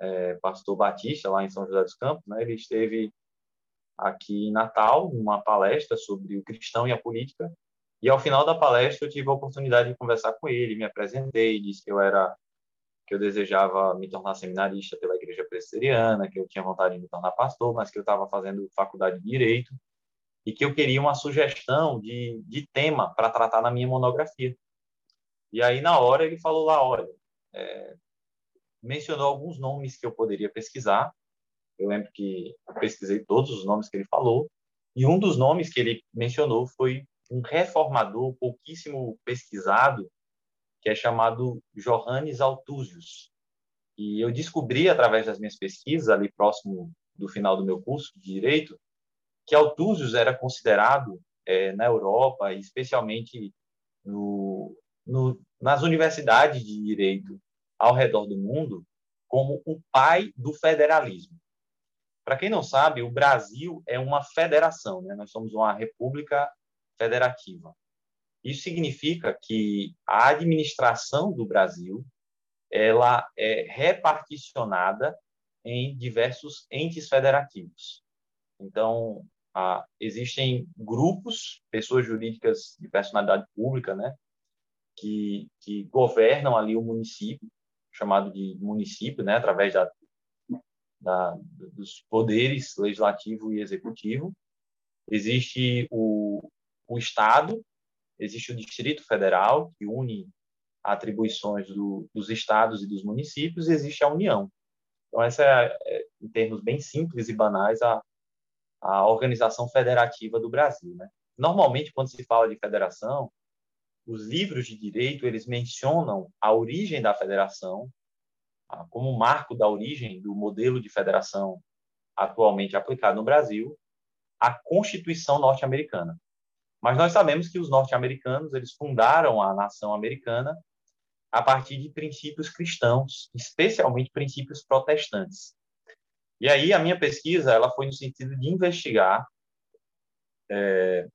é, pastor batista lá em São José dos Campos, né? Ele esteve aqui em Natal, numa palestra sobre o cristão e a política. E ao final da palestra eu tive a oportunidade de conversar com ele, me apresentei, disse que eu era que eu desejava me tornar seminarista pela igreja presbiteriana, que eu tinha vontade de me tornar pastor, mas que eu estava fazendo faculdade de direito e que eu queria uma sugestão de, de tema para tratar na minha monografia. E aí na hora ele falou lá, olha, é, mencionou alguns nomes que eu poderia pesquisar. Eu lembro que eu pesquisei todos os nomes que ele falou, e um dos nomes que ele mencionou foi um reformador pouquíssimo pesquisado, que é chamado Johannes Altúzios. E eu descobri, através das minhas pesquisas, ali próximo do final do meu curso de Direito, que Altúzios era considerado, é, na Europa, especialmente no, no, nas universidades de Direito ao redor do mundo como o pai do federalismo. Para quem não sabe, o Brasil é uma federação, né? nós somos uma república federativa. Isso significa que a administração do Brasil ela é reparticionada em diversos entes federativos. Então, existem grupos, pessoas jurídicas de personalidade pública, né, que, que governam ali o município, chamado de município, né, através da, da, dos poderes legislativo e executivo. Existe o, o Estado, existe o Distrito Federal, que une atribuições do, dos estados e dos municípios, e existe a União. Então, essa é, é em termos bem simples e banais, a, a organização federativa do Brasil. Né? Normalmente, quando se fala de federação, os livros de direito eles mencionam a origem da federação como marco da origem do modelo de federação atualmente aplicado no Brasil, a Constituição norte-americana. Mas nós sabemos que os norte-americanos eles fundaram a nação americana a partir de princípios cristãos, especialmente princípios protestantes. E aí a minha pesquisa ela foi no sentido de investigar é,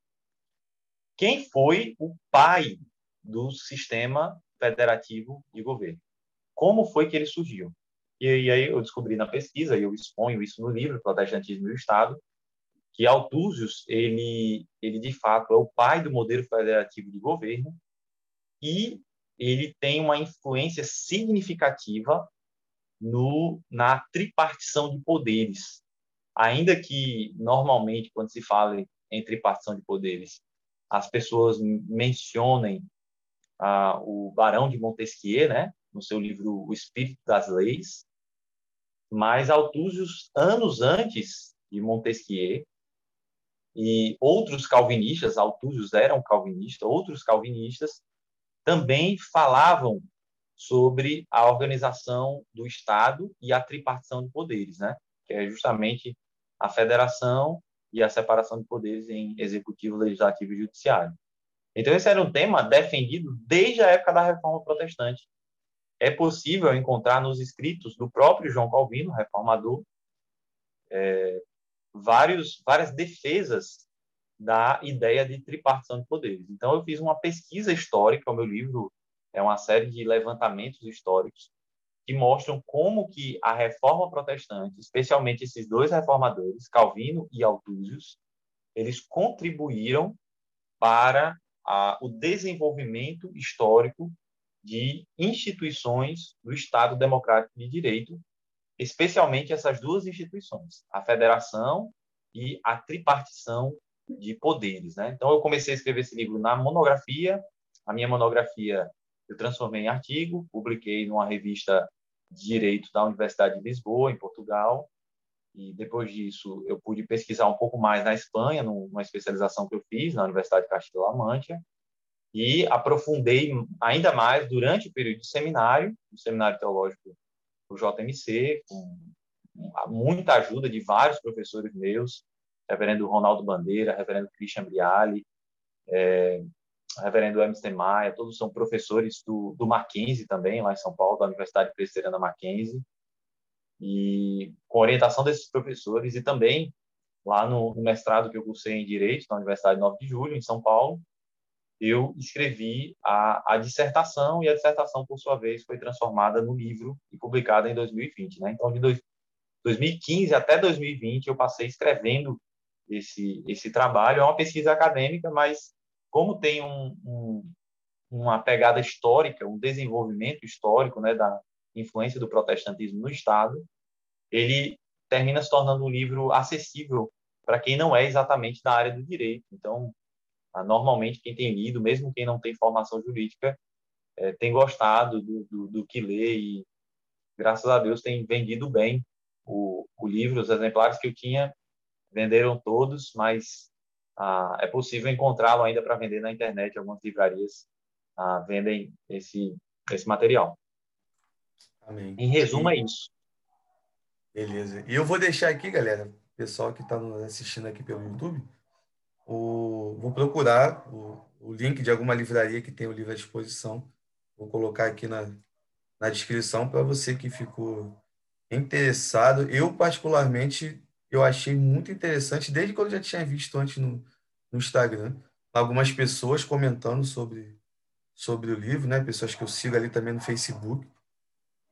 quem foi o pai do sistema federativo de governo. Como foi que ele surgiu? E aí eu descobri na pesquisa, e eu exponho isso no livro Protestantismo e o Estado, que Altúzios, ele, ele de fato é o pai do modelo federativo de governo e ele tem uma influência significativa no, na tripartição de poderes. Ainda que, normalmente, quando se fala em tripartição de poderes, as pessoas mencionem ah, o Barão de Montesquieu, né, no seu livro O Espírito das Leis, mas Altúzios, anos antes de Montesquieu, e outros calvinistas, Altúzios era um calvinista, outros calvinistas também falavam sobre a organização do Estado e a tripartição de poderes, né? que é justamente a federação e a separação de poderes em executivo, legislativo e judiciário. Então, esse era um tema defendido desde a época da Reforma Protestante. É possível encontrar nos escritos do próprio João Calvino, reformador, é, vários, várias defesas da ideia de tripartição de poderes. Então, eu fiz uma pesquisa histórica, o meu livro é uma série de levantamentos históricos que mostram como que a reforma protestante, especialmente esses dois reformadores, Calvino e Altúzios, eles contribuíram para a, o desenvolvimento histórico de instituições do Estado Democrático de Direito especialmente essas duas instituições, a federação e a tripartição de poderes. Né? Então, eu comecei a escrever esse livro na monografia. A minha monografia eu transformei em artigo, publiquei numa revista Direito da Universidade de Lisboa, em Portugal. E depois disso, eu pude pesquisar um pouco mais na Espanha, numa especialização que eu fiz na Universidade de Castilla-La Mancha. E aprofundei ainda mais durante o período de seminário, o seminário teológico o JMC, com muita ajuda de vários professores meus, reverendo Ronaldo Bandeira, reverendo Christian Briali, é, reverendo Hermes Maia, todos são professores do, do Mackenzie também, lá em São Paulo, da Universidade Presbiteriana Mackenzie, e com orientação desses professores, e também lá no, no mestrado que eu cursei em Direito, na Universidade 9 de Julho, em São Paulo, eu escrevi a, a dissertação e a dissertação, por sua vez, foi transformada no livro e publicada em 2020. Né? Então, de dois, 2015 até 2020, eu passei escrevendo esse, esse trabalho. É uma pesquisa acadêmica, mas como tem um, um, uma pegada histórica, um desenvolvimento histórico né, da influência do protestantismo no Estado, ele termina se tornando um livro acessível para quem não é exatamente da área do direito. Então, ah, normalmente, quem tem lido, mesmo quem não tem formação jurídica, é, tem gostado do, do, do, que lê e, graças a Deus, tem vendido bem o, o livro. Os exemplares que eu tinha venderam todos, mas ah, é possível encontrá-lo ainda para vender na internet. Algumas livrarias ah, vendem esse, esse material. Amém. Em resumo, é isso. Beleza. E eu vou deixar aqui, galera, pessoal que está nos assistindo aqui pelo YouTube, o, vou procurar o, o link de alguma livraria que tem o livro à disposição. Vou colocar aqui na, na descrição para você que ficou interessado. Eu, particularmente, eu achei muito interessante, desde quando eu já tinha visto antes no, no Instagram, algumas pessoas comentando sobre, sobre o livro, né? pessoas que eu sigo ali também no Facebook.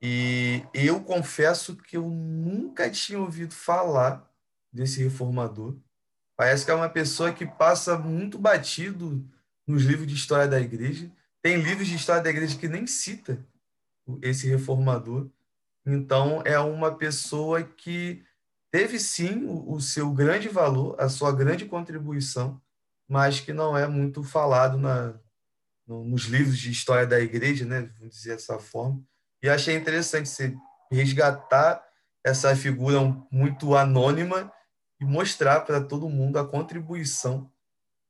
E eu confesso que eu nunca tinha ouvido falar desse reformador. Parece que é uma pessoa que passa muito batido nos livros de história da igreja. Tem livros de história da igreja que nem cita esse reformador. Então, é uma pessoa que teve sim o, seu grande valor, a sua grande contribuição, mas que não é muito falado na, nos livros de história da igreja, né? Vamos dizer dessa forma. E achei interessante você resgatar essa figura muito anônima e mostrar para todo mundo a contribuição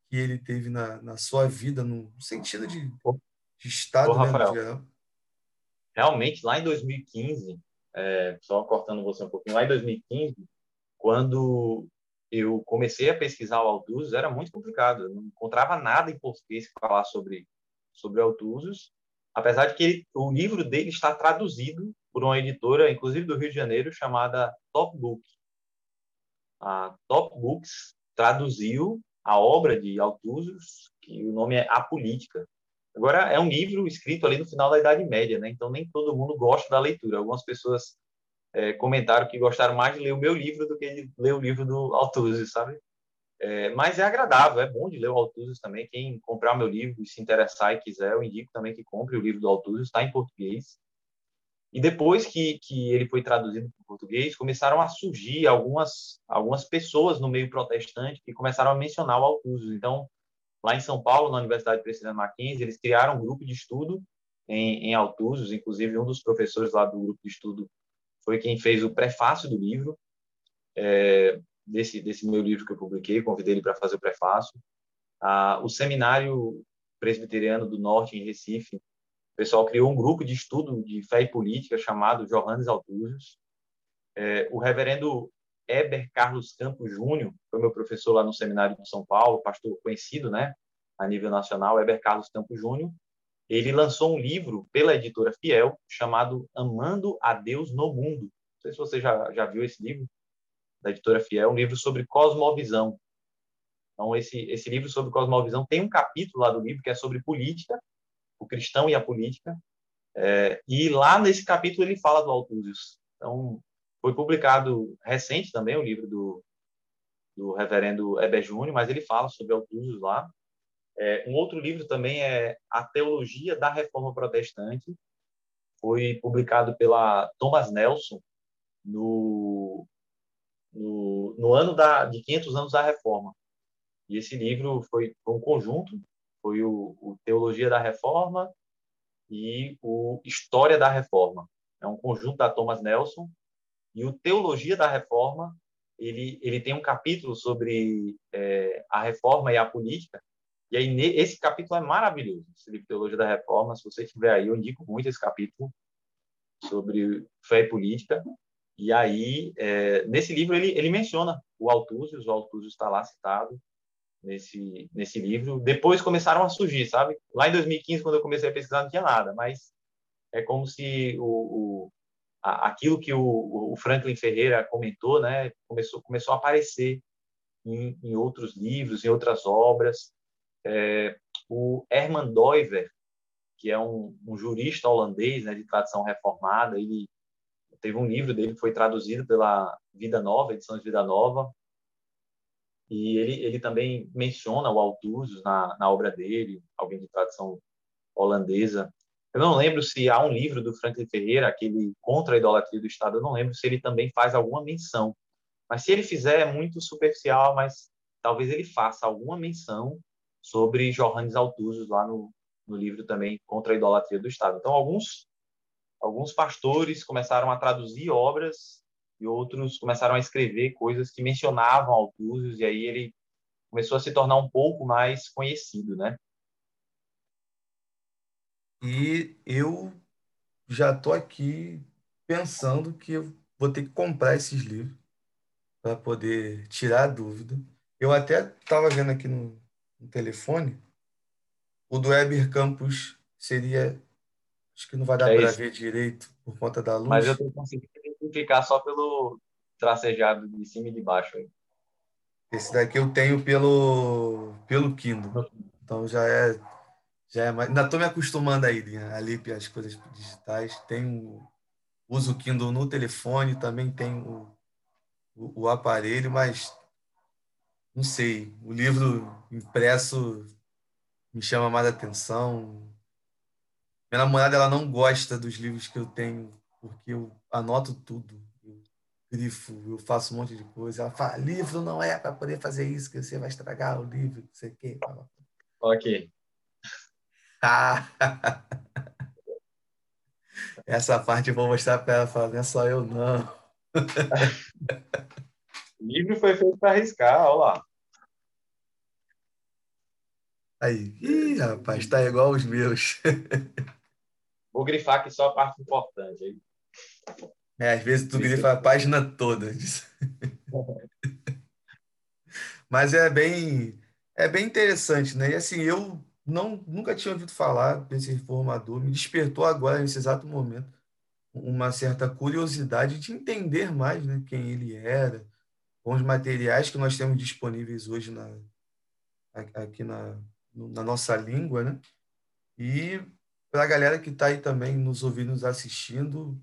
que ele teve na, na sua vida, no sentido de, de Estado, Ô, né, Rafael, Realmente, lá em 2015, é, só cortando você um pouquinho, lá em 2015, quando eu comecei a pesquisar o Altuzos, era muito complicado. Eu não encontrava nada em português para falar sobre, sobre Altuzos, apesar de que ele, o livro dele está traduzido por uma editora, inclusive do Rio de Janeiro, chamada Top Book. A Top Books traduziu a obra de Althusius, que o nome é A Política. Agora, é um livro escrito ali no final da Idade Média, né? então nem todo mundo gosta da leitura. Algumas pessoas é, comentaram que gostaram mais de ler o meu livro do que de ler o livro do Althusius, sabe? É, mas é agradável, é bom de ler o Althusius também. Quem comprar meu livro e se interessar e quiser, eu indico também que compre o livro do Althusius, está em português. E depois que, que ele foi traduzido para o português, começaram a surgir algumas, algumas pessoas no meio protestante que começaram a mencionar o Althusius. Então, lá em São Paulo, na Universidade Presidente Mackenzie, eles criaram um grupo de estudo em, em inclusive um dos professores lá do grupo de estudo foi quem fez o prefácio do livro, é, desse, desse meu livro que eu publiquei, convidei ele para fazer o prefácio. Ah, o Seminário Presbiteriano do Norte, em Recife, o pessoal criou um grupo de estudo de fé e política chamado Johannes Altúzios. É, o reverendo Eber Carlos Campos Júnior, foi meu professor lá no Seminário de São Paulo, pastor conhecido, né, a nível nacional, Eber Carlos Campos Júnior. Ele lançou um livro pela editora Fiel chamado Amando a Deus no Mundo. Não sei se você já, já viu esse livro, da editora Fiel, um livro sobre cosmovisão. Então, esse, esse livro sobre cosmovisão tem um capítulo lá do livro que é sobre política, o cristão e a política. É, e lá nesse capítulo ele fala do Altúzios. Então, foi publicado recente também o livro do, do reverendo Heber Júnior, mas ele fala sobre Altúzios lá. É, um outro livro também é A Teologia da Reforma Protestante, foi publicado pela Thomas Nelson no, no, no ano da, de 500 anos da Reforma. E esse livro foi, um conjunto foi o, o Teologia da Reforma e o História da Reforma. É um conjunto da Thomas Nelson e o Teologia da Reforma ele ele tem um capítulo sobre é, a reforma e a política e aí esse capítulo é maravilhoso esse livro Teologia da Reforma se você tiver aí eu indico muito esse capítulo sobre fé e política e aí é, nesse livro ele ele menciona o Altúzios o Altúzios está lá citado nesse, nesse livro. Depois começaram a surgir, sabe? Lá em 2015, quando eu comecei a pesquisar, não tinha nada, mas é como se o, o a, aquilo que o, o, Franklin Ferreira comentou, né, começou, começou a aparecer em, em outros livros, em outras obras. É, o Herman Doiver, que é um, um jurista holandês né, de tradição reformada, ele teve um livro dele que foi traduzido pela Vida Nova, edição de Vida Nova, e ele, ele também menciona o Althusius na, na obra dele, alguém de tradição holandesa. Eu não lembro se há um livro do Franklin Ferreira, aquele Contra a Idolatria do Estado, eu não lembro se ele também faz alguma menção. Mas se ele fizer, é muito superficial, mas talvez ele faça alguma menção sobre Johannes Althusius lá no, no livro também Contra a Idolatria do Estado. Então, alguns, alguns pastores começaram a traduzir obras e outros começaram a escrever coisas que mencionavam Altúzios, e aí ele começou a se tornar um pouco mais conhecido, né? E eu já estou aqui pensando que eu vou ter que comprar esses livros para poder tirar a dúvida. Eu até estava vendo aqui no, no, telefone, o do Weber Campos seria, acho que não vai dar é para ver direito por conta da luz. Mas eu estou conseguindo identificar só pelo tracejado de cima e de baixo. Aí. Esse daqui eu tenho pelo, pelo Kindle. Então já é. Já é mais... Ainda estou me acostumando aí, ali as coisas digitais. Tenho, uso o Kindle no telefone, também tenho o, o, o aparelho, mas não sei. O livro impresso me chama mais atenção. Minha namorada ela não gosta dos livros que eu tenho porque eu anoto tudo, eu grifo, eu faço um monte de coisa. Ela fala, livro não é para poder fazer isso, que você vai estragar o livro, não sei o quê. Ok. (laughs) Essa parte eu vou mostrar para ela, falar, não é só eu, não. o (laughs) livro foi feito para arriscar, olha lá. Aí, Ih, rapaz, tá igual os meus. (laughs) Vou grifar aqui só a parte importante. Aí. É, às vezes tu grifa a página toda. (laughs) Mas é bem, é bem interessante, né? E assim, eu não, nunca tinha ouvido falar desse reformador, me despertou agora, nesse exato momento. uma certa curiosidade de entender mais né, quem ele era, com os materiais que nós temos disponíveis hoje na, aqui na, na nossa língua, né? E para a galera que está aí também nos ouvindo, nos assistindo,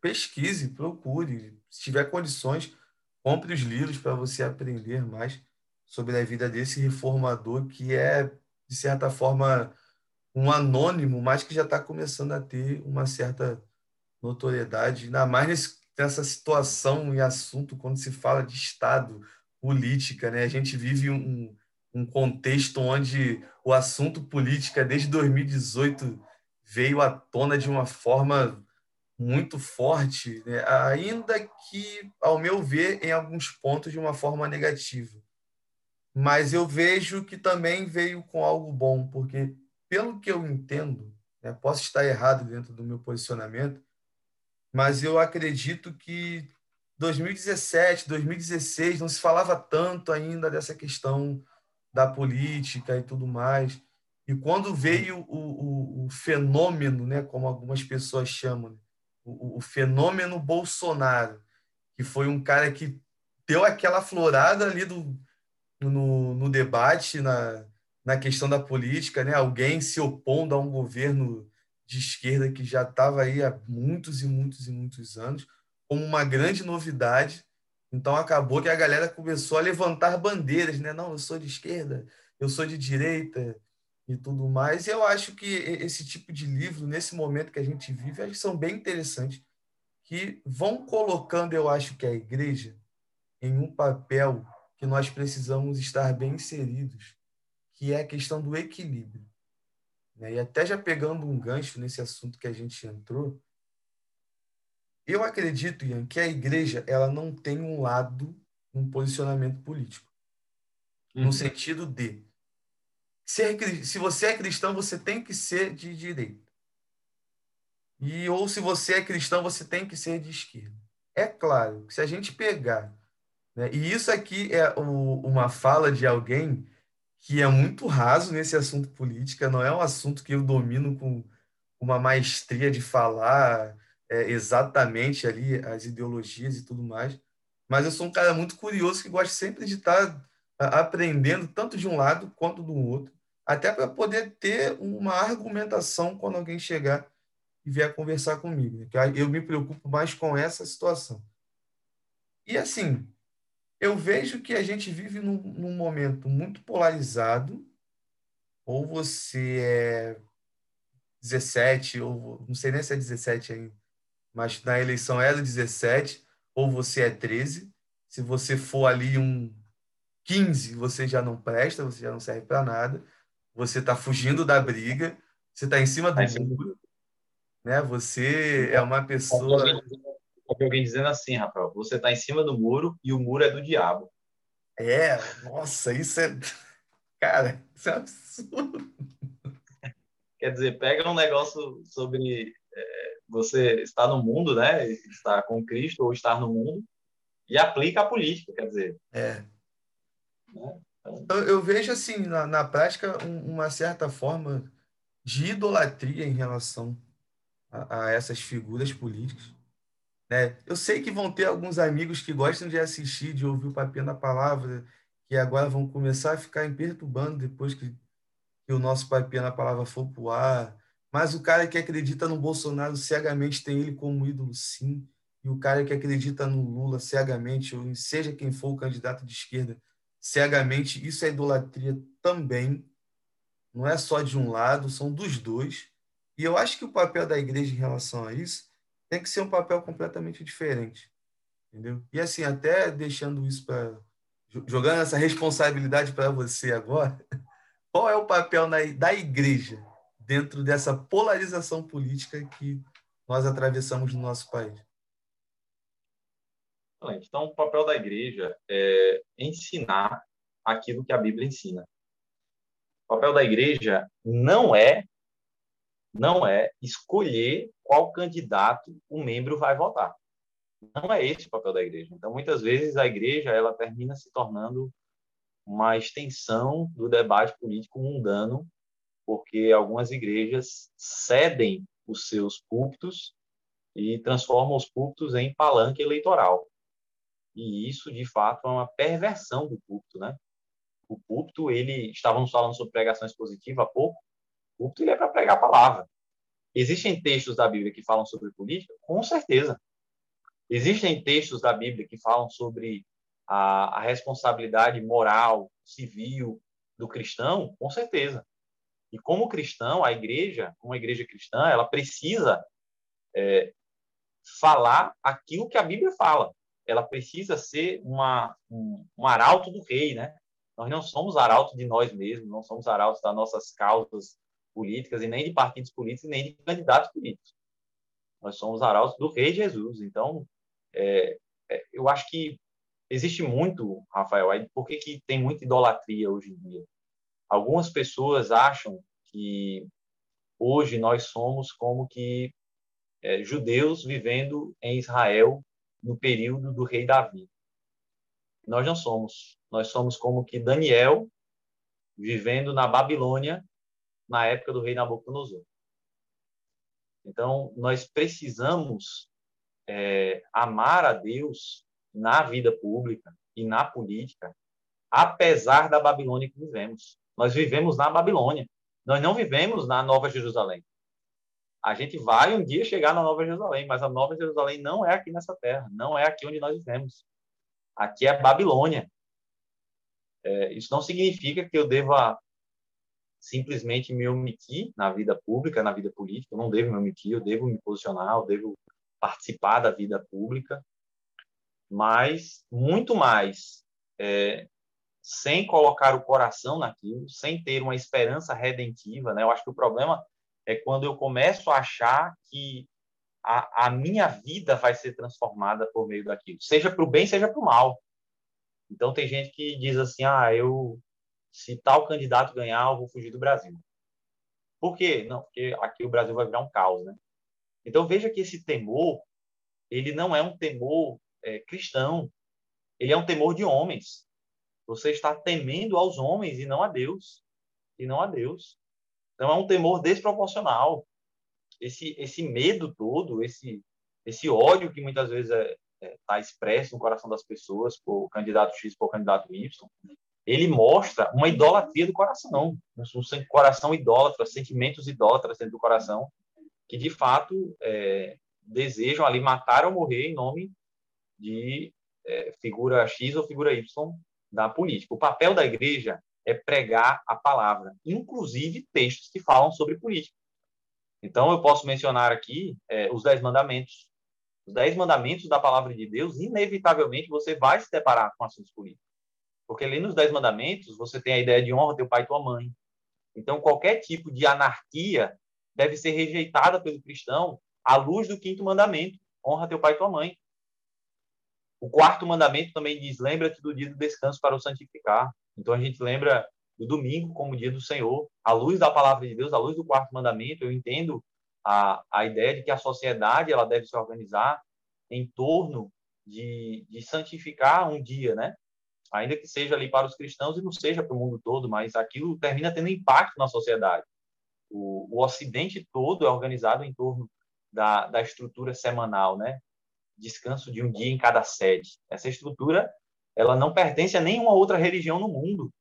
pesquise, procure. Se tiver condições, compre os livros para você aprender mais sobre a vida desse reformador que é, de certa forma, um anônimo, mas que já está começando a ter uma certa notoriedade, ainda mais nesse, nessa situação e assunto quando se fala de Estado, política. Né? A gente vive um, um contexto onde o assunto política, desde 2018, veio à tona de uma forma muito forte, né? ainda que, ao meu ver, em alguns pontos, de uma forma negativa. Mas eu vejo que também veio com algo bom, porque, pelo que eu entendo, né, posso estar errado dentro do meu posicionamento, mas eu acredito que 2017, 2016 não se falava tanto ainda dessa questão da política e tudo mais. E quando veio o, o, o fenômeno, né, como algumas pessoas chamam, né, o, o, fenômeno Bolsonaro, que foi um cara que deu aquela florada ali do, no, no debate, na, na questão da política, né? alguém se opondo a um governo de esquerda que já estava aí há muitos e muitos e muitos anos, como uma grande novidade. Então acabou que a galera começou a levantar bandeiras, né? Não, eu sou de esquerda, eu sou de direita e tudo mais. E eu acho que esse tipo de livro, nesse momento que a gente vive, que são bem interessantes, que vão colocando, eu acho que a igreja em um papel que nós precisamos estar bem inseridos, que é a questão do equilíbrio. Né? E até já pegando um gancho nesse assunto que a gente entrou, eu acredito, Ian, que a igreja ela não tem um lado, um posicionamento político. Uhum. No sentido de ser, se você é cristão, você tem que ser de direita. E ou se você é cristão, você tem que ser de esquerda. É claro que se a gente pegar, né, e isso aqui é o, uma fala de alguém que é muito raso nesse assunto política, não é um assunto que eu domino com uma maestria de falar é, exatamente ali as ideologias e tudo mais. Mas eu sou um cara muito curioso que gosta sempre de estar aprendendo tanto de um lado quanto do outro, até para poder ter uma argumentação quando alguém chegar e vier conversar comigo. Né? Eu me preocupo mais com essa situação. E assim, eu vejo que a gente vive num, num momento muito polarizado. Ou você é 17, ou não sei nem se é 17 ainda, mas na eleição era 17, ou você é 13. Se você for ali um 15, você já não presta, você já não serve para nada. Você está fugindo da briga, você está em cima do muro, né? Você é uma pessoa. Tem alguém dizendo assim, Rafael, você está em cima do muro e o muro é do diabo. É, nossa, isso é. Cara, isso é absurdo. Quer dizer, pega um negócio sobre você está no mundo, né? Está com Cristo ou estar no mundo e aplica a política, quer dizer. É. Né? Então... Eu, eu, vejo assim na, na prática um, uma certa forma de idolatria em relação a, a essas figuras políticas. Né? Eu sei que vão ter alguns amigos que gostam de assistir, de ouvir o papel da palavra, que agora vão começar a ficar perturbando depois que, que o nosso papel na palavra for para o ar, mas o cara que acredita no Bolsonaro cegamente tem ele como ídolo, sim. E o cara que acredita no Lula cegamente, ou seja quem for o candidato de esquerda, cegamente, isso é idolatria também. Não é só de um lado, são dos dois. E eu acho que o papel da igreja em relação a isso tem que ser um papel completamente diferente. Entendeu? E assim, até deixando isso para. jogando essa responsabilidade para você agora, (laughs) qual é o papel da igreja dentro dessa polarização política que nós atravessamos no nosso país? Então, o papel da igreja é ensinar aquilo que a Bíblia ensina. O papel da igreja não é não é escolher qual candidato o membro vai votar. Não é esse o papel da igreja. Então, muitas vezes a igreja ela termina se tornando uma extensão do debate político mundano porque algumas igrejas cedem os seus púlpitos e transformam os púlpitos em palanque eleitoral. E isso, de fato, é uma perversão do púlpito, né? O púlpito, ele, estávamos falando sobre pregação expositiva há pouco, o púlpito ele é para pregar a palavra. Existem textos da Bíblia que falam sobre política? Com certeza. Existem textos da Bíblia que falam sobre a, a responsabilidade moral, civil do cristão? Com certeza. E como cristão, a igreja, uma igreja cristã, ela precisa é, falar aquilo que a Bíblia fala. Ela precisa ser uma, um, um arauto do rei, né? Nós não somos arauto de nós mesmos, não somos arautos das nossas causas políticas e nem de partidos políticos, nem de candidatos políticos. Nós somos arautos do Rei Jesus. Então, é, é, eu acho que existe muito, Rafael, aí por que, que tem muita idolatria hoje em dia? Algumas pessoas acham que hoje nós somos como que é, judeus vivendo em Israel no período do rei Davi. Nós não somos. Nós somos como que Daniel vivendo na Babilônia na época do rei Nabucodonosor. Então, nós precisamos é, amar a Deus na vida pública e na política, apesar da Babilônia que vivemos. Nós vivemos na Babilônia. Nós não vivemos na Nova Jerusalém. A gente vai um dia chegar na Nova Jerusalém, mas a Nova Jerusalém não é aqui nessa terra, não é aqui onde nós vivemos. Aqui é Babilônia. É, isso não significa que eu deva simplesmente me omitir na vida pública, na vida política. Eu não devo me omitir, eu devo me posicionar, eu devo participar da vida pública, mas muito mais é, sem colocar o coração naquilo, sem ter uma esperança redentiva. Né? Eu acho que o problema é quando eu começo a achar que a, a minha vida vai ser transformada por meio daquilo, seja para o bem, seja para o mal. Então tem gente que diz assim, ah, eu se tal candidato ganhar, eu vou fugir do Brasil. Por quê? Não, porque aqui o Brasil vai virar um caos, né? Então veja que esse temor, ele não é um temor é, cristão, ele é um temor de homens. Você está temendo aos homens e não a Deus, e não a Deus. Então é um temor desproporcional. Esse esse medo todo, esse esse ódio que muitas vezes está é, é, tá expresso no coração das pessoas por candidato X, por candidato Y, ele mostra uma idolatria do coração, um coração idólatra, sentimentos idólatras dentro do coração, que de fato é, desejam ali matar ou morrer em nome de é, figura X ou figura Y da política. O papel da igreja é pregar a palavra, inclusive textos que falam sobre política. Então, eu posso mencionar aqui é, os Dez Mandamentos. Os Dez Mandamentos da palavra de Deus, inevitavelmente você vai se deparar com assuntos políticos. Porque ali nos Dez Mandamentos, você tem a ideia de honra teu pai e tua mãe. Então, qualquer tipo de anarquia deve ser rejeitada pelo cristão à luz do quinto mandamento: honra teu pai e tua mãe. O quarto mandamento também diz: lembra-te do dia do descanso para o santificar. Então, a gente lembra do domingo como dia do Senhor. À luz da palavra de Deus, à luz do quarto mandamento, eu entendo a, a ideia de que a sociedade ela deve se organizar em torno de, de santificar um dia, né? ainda que seja ali para os cristãos e não seja para o mundo todo, mas aquilo termina tendo impacto na sociedade. O, o Ocidente todo é organizado em torno da, da estrutura semanal, né? Descanso de um dia em cada sede. Essa estrutura, ela não pertence a nenhuma outra religião no mundo,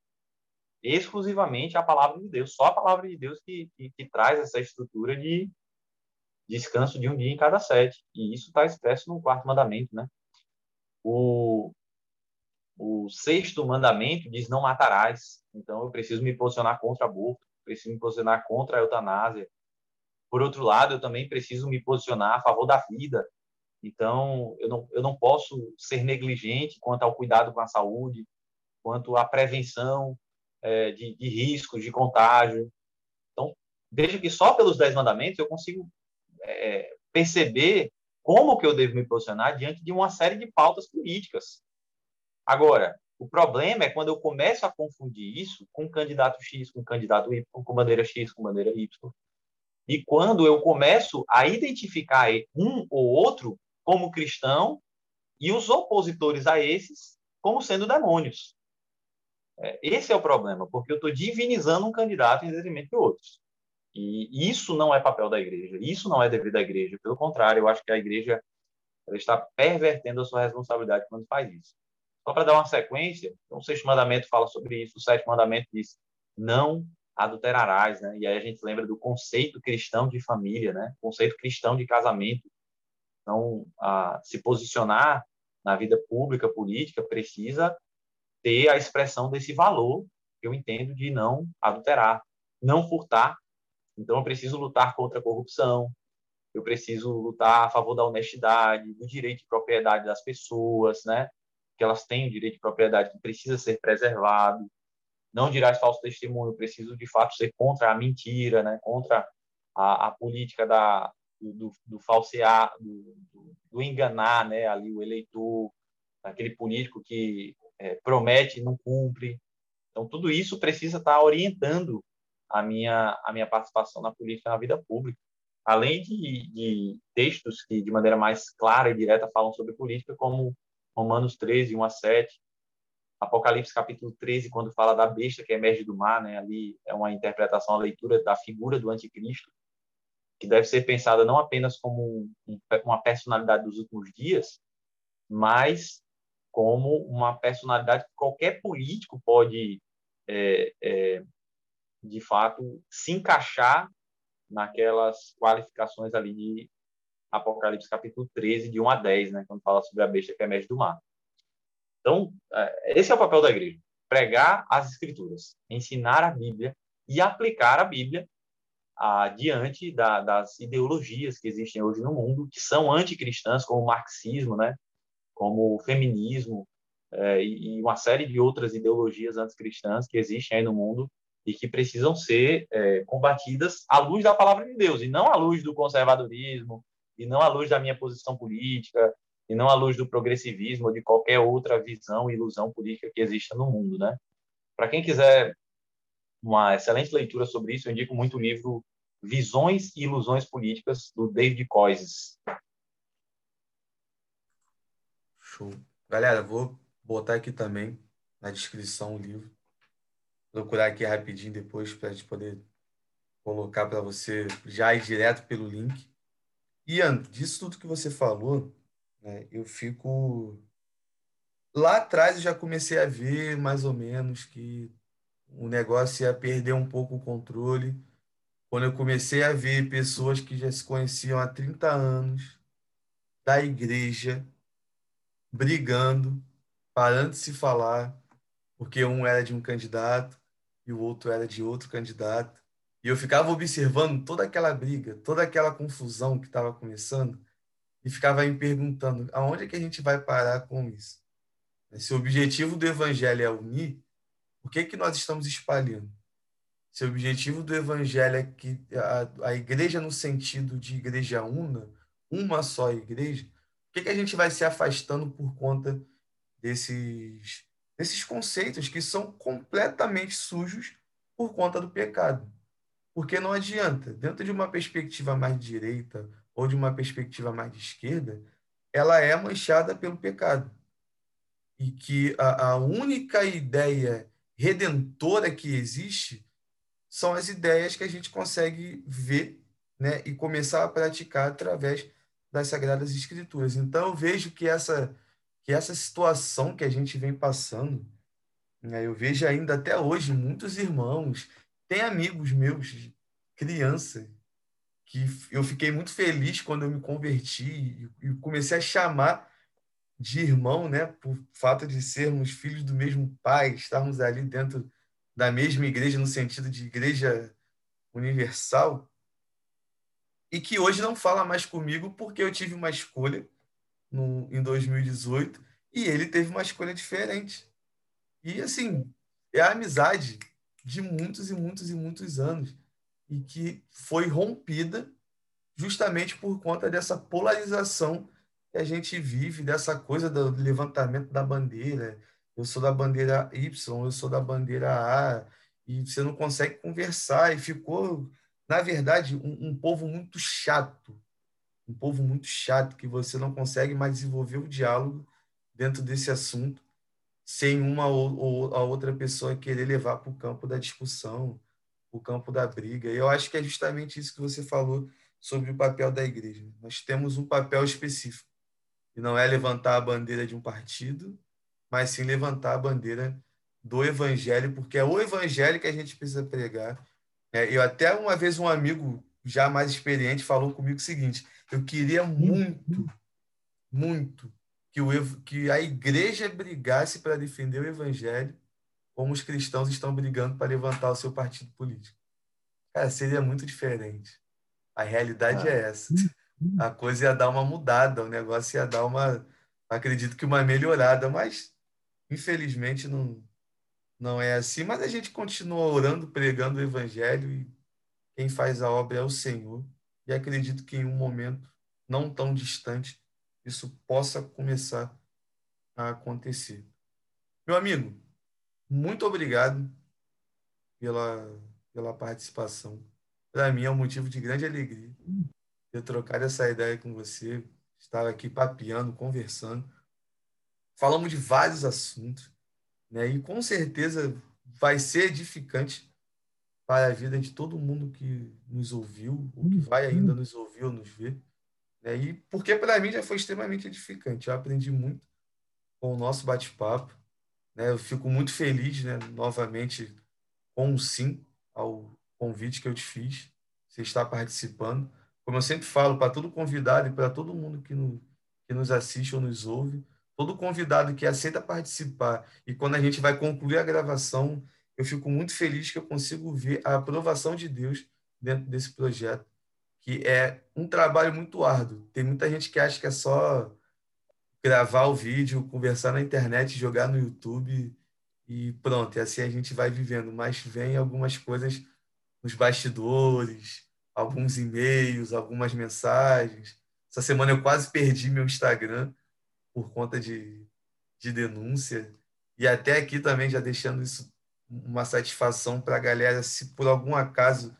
exclusivamente à palavra de Deus. Só a palavra de Deus que, que, que traz essa estrutura de descanso de um dia em cada sete. E isso está expresso no quarto mandamento, né? O, o sexto mandamento diz não matarás. Então eu preciso me posicionar contra aborto, preciso me posicionar contra a eutanásia. Por outro lado, eu também preciso me posicionar a favor da vida. Então eu não, eu não posso ser negligente quanto ao cuidado com a saúde, quanto à prevenção é, de, de riscos de contágio. Então veja que só pelos dez mandamentos eu consigo é, perceber como que eu devo me posicionar diante de uma série de pautas políticas Agora, o problema é quando eu começo a confundir isso com candidato X, com candidato Y, com bandeira X, com bandeira Y. E quando eu começo a identificar um ou outro como cristão e os opositores a esses como sendo demônios. É, esse é o problema, porque eu estou divinizando um candidato em detrimento de outros. E isso não é papel da igreja, isso não é dever da igreja. Pelo contrário, eu acho que a igreja está pervertendo a sua responsabilidade quando faz isso. Só para dar uma sequência, então, o sexto mandamento fala sobre isso, o sétimo mandamento diz: não adulterarás, né? E aí a gente lembra do conceito cristão de família, né? Conceito cristão de casamento. Então, a, se posicionar na vida pública, política, precisa ter a expressão desse valor que eu entendo de não adulterar, não furtar. Então, eu preciso lutar contra a corrupção, eu preciso lutar a favor da honestidade, do direito de propriedade das pessoas, né? Que elas têm o direito de propriedade que precisa ser preservado. Não dirás falso testemunho, eu preciso de fato ser contra a mentira, né? Contra a, a política da do, do falsear, do, do, do, enganar, né? Ali o eleitor, aquele político que é, promete e não cumpre. Então tudo isso precisa estar orientando a minha a minha participação na política na vida pública além de, de, textos que, de maneira mais clara e direta, falam sobre política, como Romanos 13, 1 a 7, Apocalipse capítulo 13, quando fala da besta que emerge do mar, né? ali é uma interpretação, a leitura da figura do anticristo, que deve ser pensada não apenas como um, uma personalidade dos últimos dias, mas como uma personalidade que qualquer político pode, é, é, de fato, se encaixar naquelas qualificações ali de Apocalipse capítulo 13, de 1 a 10, né, quando fala sobre a besta que emerge do mar. Então, é, esse é o papel da igreja: pregar as escrituras, ensinar a Bíblia e aplicar a Bíblia ah, diante da, das ideologias que existem hoje no mundo, que são anticristãs, como o marxismo, né, como o feminismo é, e uma série de outras ideologias anticristãs que existem aí no mundo e que precisam ser é, combatidas à luz da palavra de Deus e não à luz do conservadorismo e não à luz da minha posição política e não à luz do progressivismo ou de qualquer outra visão e ilusão política que exista no mundo, né? Para quem quiser uma excelente leitura sobre isso, eu indico muito o livro Visões e Ilusões Políticas do David Coises. Show. Galera, vou botar aqui também na descrição o livro procurar aqui rapidinho depois para a gente poder colocar para você já ir direto pelo link. Ian, disso tudo que você falou, né, eu fico. Lá atrás eu já comecei a ver mais ou menos que o negócio ia perder um pouco o controle. Quando eu comecei a ver pessoas que já se conheciam há 30 anos da igreja brigando, parando de se falar, porque um era de um candidato, e o outro era de outro candidato. E eu ficava observando toda aquela briga, toda aquela confusão que estava começando e ficava me perguntando aonde é que a gente vai parar com isso? Se o objetivo do evangelho é unir, por que, que nós estamos espalhando? Se o objetivo do evangelho é que a, a igreja, no sentido de igreja una, uma só igreja, por que, que a gente vai se afastando por conta desses esses conceitos que são completamente sujos por conta do pecado. Porque não adianta, dentro de uma perspectiva mais direita ou de uma perspectiva mais de esquerda, ela é manchada pelo pecado. E que a, a única ideia redentora que existe são as ideias que a gente consegue ver né, e começar a praticar através das Sagradas Escrituras. Então, eu vejo que essa que essa situação que a gente vem passando, né, eu vejo ainda até hoje muitos irmãos, tem amigos meus, criança, que eu fiquei muito feliz quando eu me converti e comecei a chamar de irmão, né, por fato de sermos filhos do mesmo pai, estarmos ali dentro da mesma igreja no sentido de igreja universal, e que hoje não fala mais comigo porque eu tive uma escolha no, em 2018 e ele teve uma escolha diferente. E, assim, é a amizade de muitos e muitos e muitos anos e que foi rompida justamente por conta dessa polarização que a gente vive, dessa coisa do levantamento da bandeira. Eu sou da bandeira Y, eu sou da bandeira A, e você não consegue conversar, e ficou, na verdade, um, um povo muito chato, um povo muito chato que você não consegue mais desenvolver o diálogo dentro desse assunto sem uma ou, ou a outra pessoa querer levar para o campo da discussão o campo da briga. E eu acho que é justamente isso que você falou sobre o papel da igreja. Nós temos um papel específico, e não é levantar a bandeira de um partido, mas sim levantar a bandeira do evangelho, porque é o evangelho que a gente precisa pregar. É, eu até uma vez um amigo já mais experiente falou comigo o seguinte: eu queria muito, muito que, o, que a igreja brigasse para defender o evangelho, como os cristãos estão brigando para levantar o seu partido político. Cara, seria muito diferente. A realidade é essa. A coisa ia dar uma mudada, o negócio ia dar uma, acredito que uma melhorada, mas infelizmente não, não é assim. Mas a gente continua orando, pregando o evangelho e quem faz a obra é o Senhor. E acredito que em um momento não tão distante isso possa começar a acontecer. Meu amigo, muito obrigado pela, pela participação. Para mim é um motivo de grande alegria ter trocado essa ideia com você, estar aqui papeando, conversando. Falamos de vários assuntos, né? E com certeza vai ser edificante para a vida de todo mundo que nos ouviu, ou que vai ainda nos ouvir ou nos ver. Né? E porque para mim já foi extremamente edificante. Eu aprendi muito com o nosso bate-papo. Né? Eu fico muito feliz, né, novamente, com um sim ao convite que eu te fiz. Você está participando. Como eu sempre falo, para todo convidado e para todo mundo que, no, que nos assiste ou nos ouve, todo convidado que aceita participar e quando a gente vai concluir a gravação, eu fico muito feliz que eu consigo ver a aprovação de Deus dentro desse projeto, que é um trabalho muito árduo. Tem muita gente que acha que é só gravar o vídeo, conversar na internet, jogar no YouTube e pronto, e assim a gente vai vivendo. Mas vem algumas coisas nos bastidores, alguns e-mails, algumas mensagens. Essa semana eu quase perdi meu Instagram por conta de, de denúncia. E até aqui também, já deixando isso uma satisfação para a galera, se por algum acaso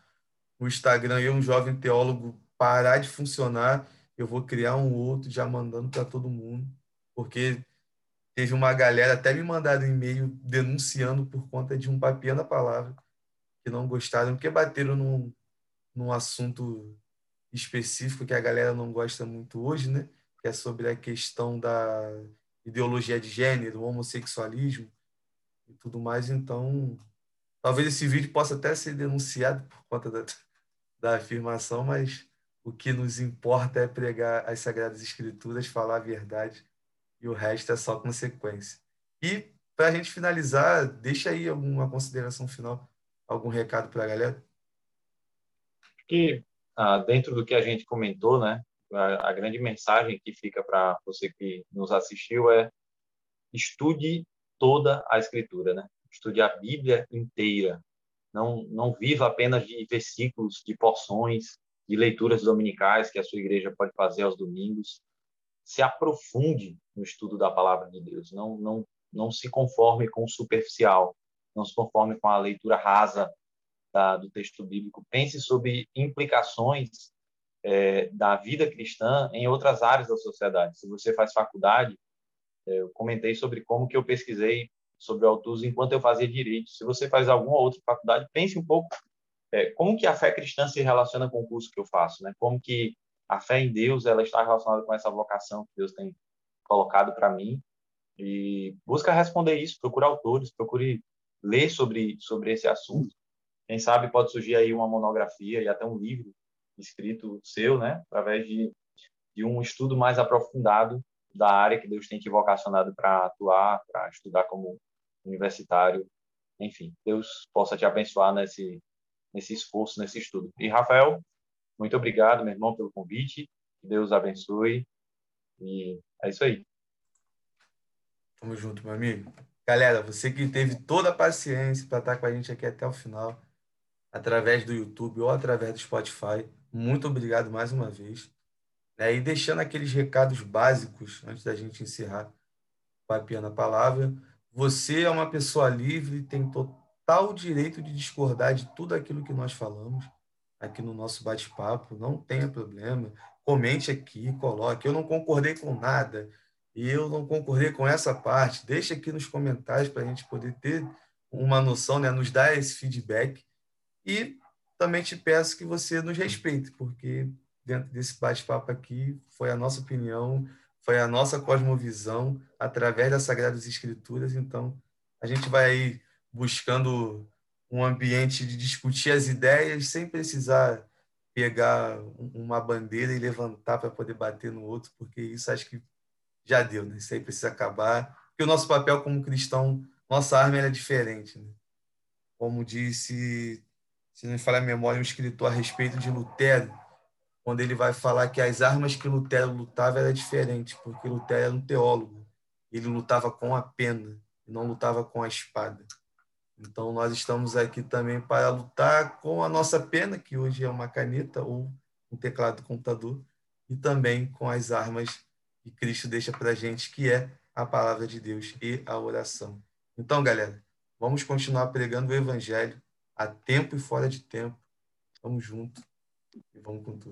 o Instagram e um jovem teólogo parar de funcionar, eu vou criar um outro já mandando para todo mundo, porque teve uma galera até me mandado um e-mail denunciando por conta de um papinha na palavra que não gostaram, porque bateram num, num assunto específico que a galera não gosta muito hoje, né? Que é sobre a questão da ideologia de gênero, homossexualismo e tudo mais. Então, talvez esse vídeo possa até ser denunciado por conta da, da afirmação, mas o que nos importa é pregar as Sagradas Escrituras, falar a verdade, e o resto é só consequência. E, para a gente finalizar, deixa aí alguma consideração final, algum recado para a galera? Que, ah, dentro do que a gente comentou, né, a, grande mensagem que fica para você que nos assistiu é estude toda a Escritura, né? Estude a Bíblia inteira. Não, não viva apenas de versículos, de porções, de leituras dominicais que a sua igreja pode fazer aos domingos. Se aprofunde no estudo da palavra de Deus. Não, não, não se conforme com o superficial. Não se conforme com a leitura rasa da, do texto bíblico. Pense sobre implicações é, da vida cristã em outras áreas da sociedade. Se você faz faculdade, eu comentei sobre como que eu pesquisei sobre Altuso enquanto eu fazia direito. Se você faz alguma outra faculdade, pense um pouco é, como que a fé cristã se relaciona com o curso que eu faço, né? Como que a fé em Deus ela está relacionada com essa vocação que Deus tem colocado para mim e busca responder isso. Procure autores, procure ler sobre sobre esse assunto. Quem sabe pode surgir aí uma monografia e até um livro escrito seu, né? Através de de um estudo mais aprofundado da área que Deus tem te vocacionado para atuar, para estudar como universitário. Enfim, Deus possa te abençoar nesse, nesse esforço, nesse estudo. E, Rafael, muito obrigado, meu irmão, pelo convite. Que Deus abençoe. E é isso aí. Tamo junto, meu amigo. Galera, você que teve toda a paciência para estar com a gente aqui até o final, através do YouTube ou através do Spotify, muito obrigado mais uma vez. Né? E deixando aqueles recados básicos antes da gente encerrar papiando a palavra. Você é uma pessoa livre, tem total direito de discordar de tudo aquilo que nós falamos aqui no nosso bate-papo, não tenha problema. Comente aqui, coloque. Eu não concordei com nada e eu não concordei com essa parte. Deixe aqui nos comentários para a gente poder ter uma noção, né? nos dar esse feedback. E também te peço que você nos respeite, porque dentro desse bate-papo aqui foi a nossa opinião, foi a nossa cosmovisão através das Sagradas Escrituras. Então, a gente vai aí buscando um ambiente de discutir as ideias sem precisar pegar uma bandeira e levantar para poder bater no outro, porque isso acho que já deu, né? Isso aí precisa acabar. Porque o nosso papel como cristão, nossa arma é diferente, né? Como disse, se não me falar a memória, um escritor a respeito de Lutero, quando ele vai falar que as armas que Lutero lutava eram diferentes, porque Lutero era um teólogo. Ele lutava com a pena, não lutava com a espada. Então, nós estamos aqui também para lutar com a nossa pena, que hoje é uma caneta ou um teclado do computador, e também com as armas que Cristo deixa para a gente, que é a palavra de Deus e a oração. Então, galera, vamos continuar pregando o Evangelho a tempo e fora de tempo. Vamos junto e vamos com tudo.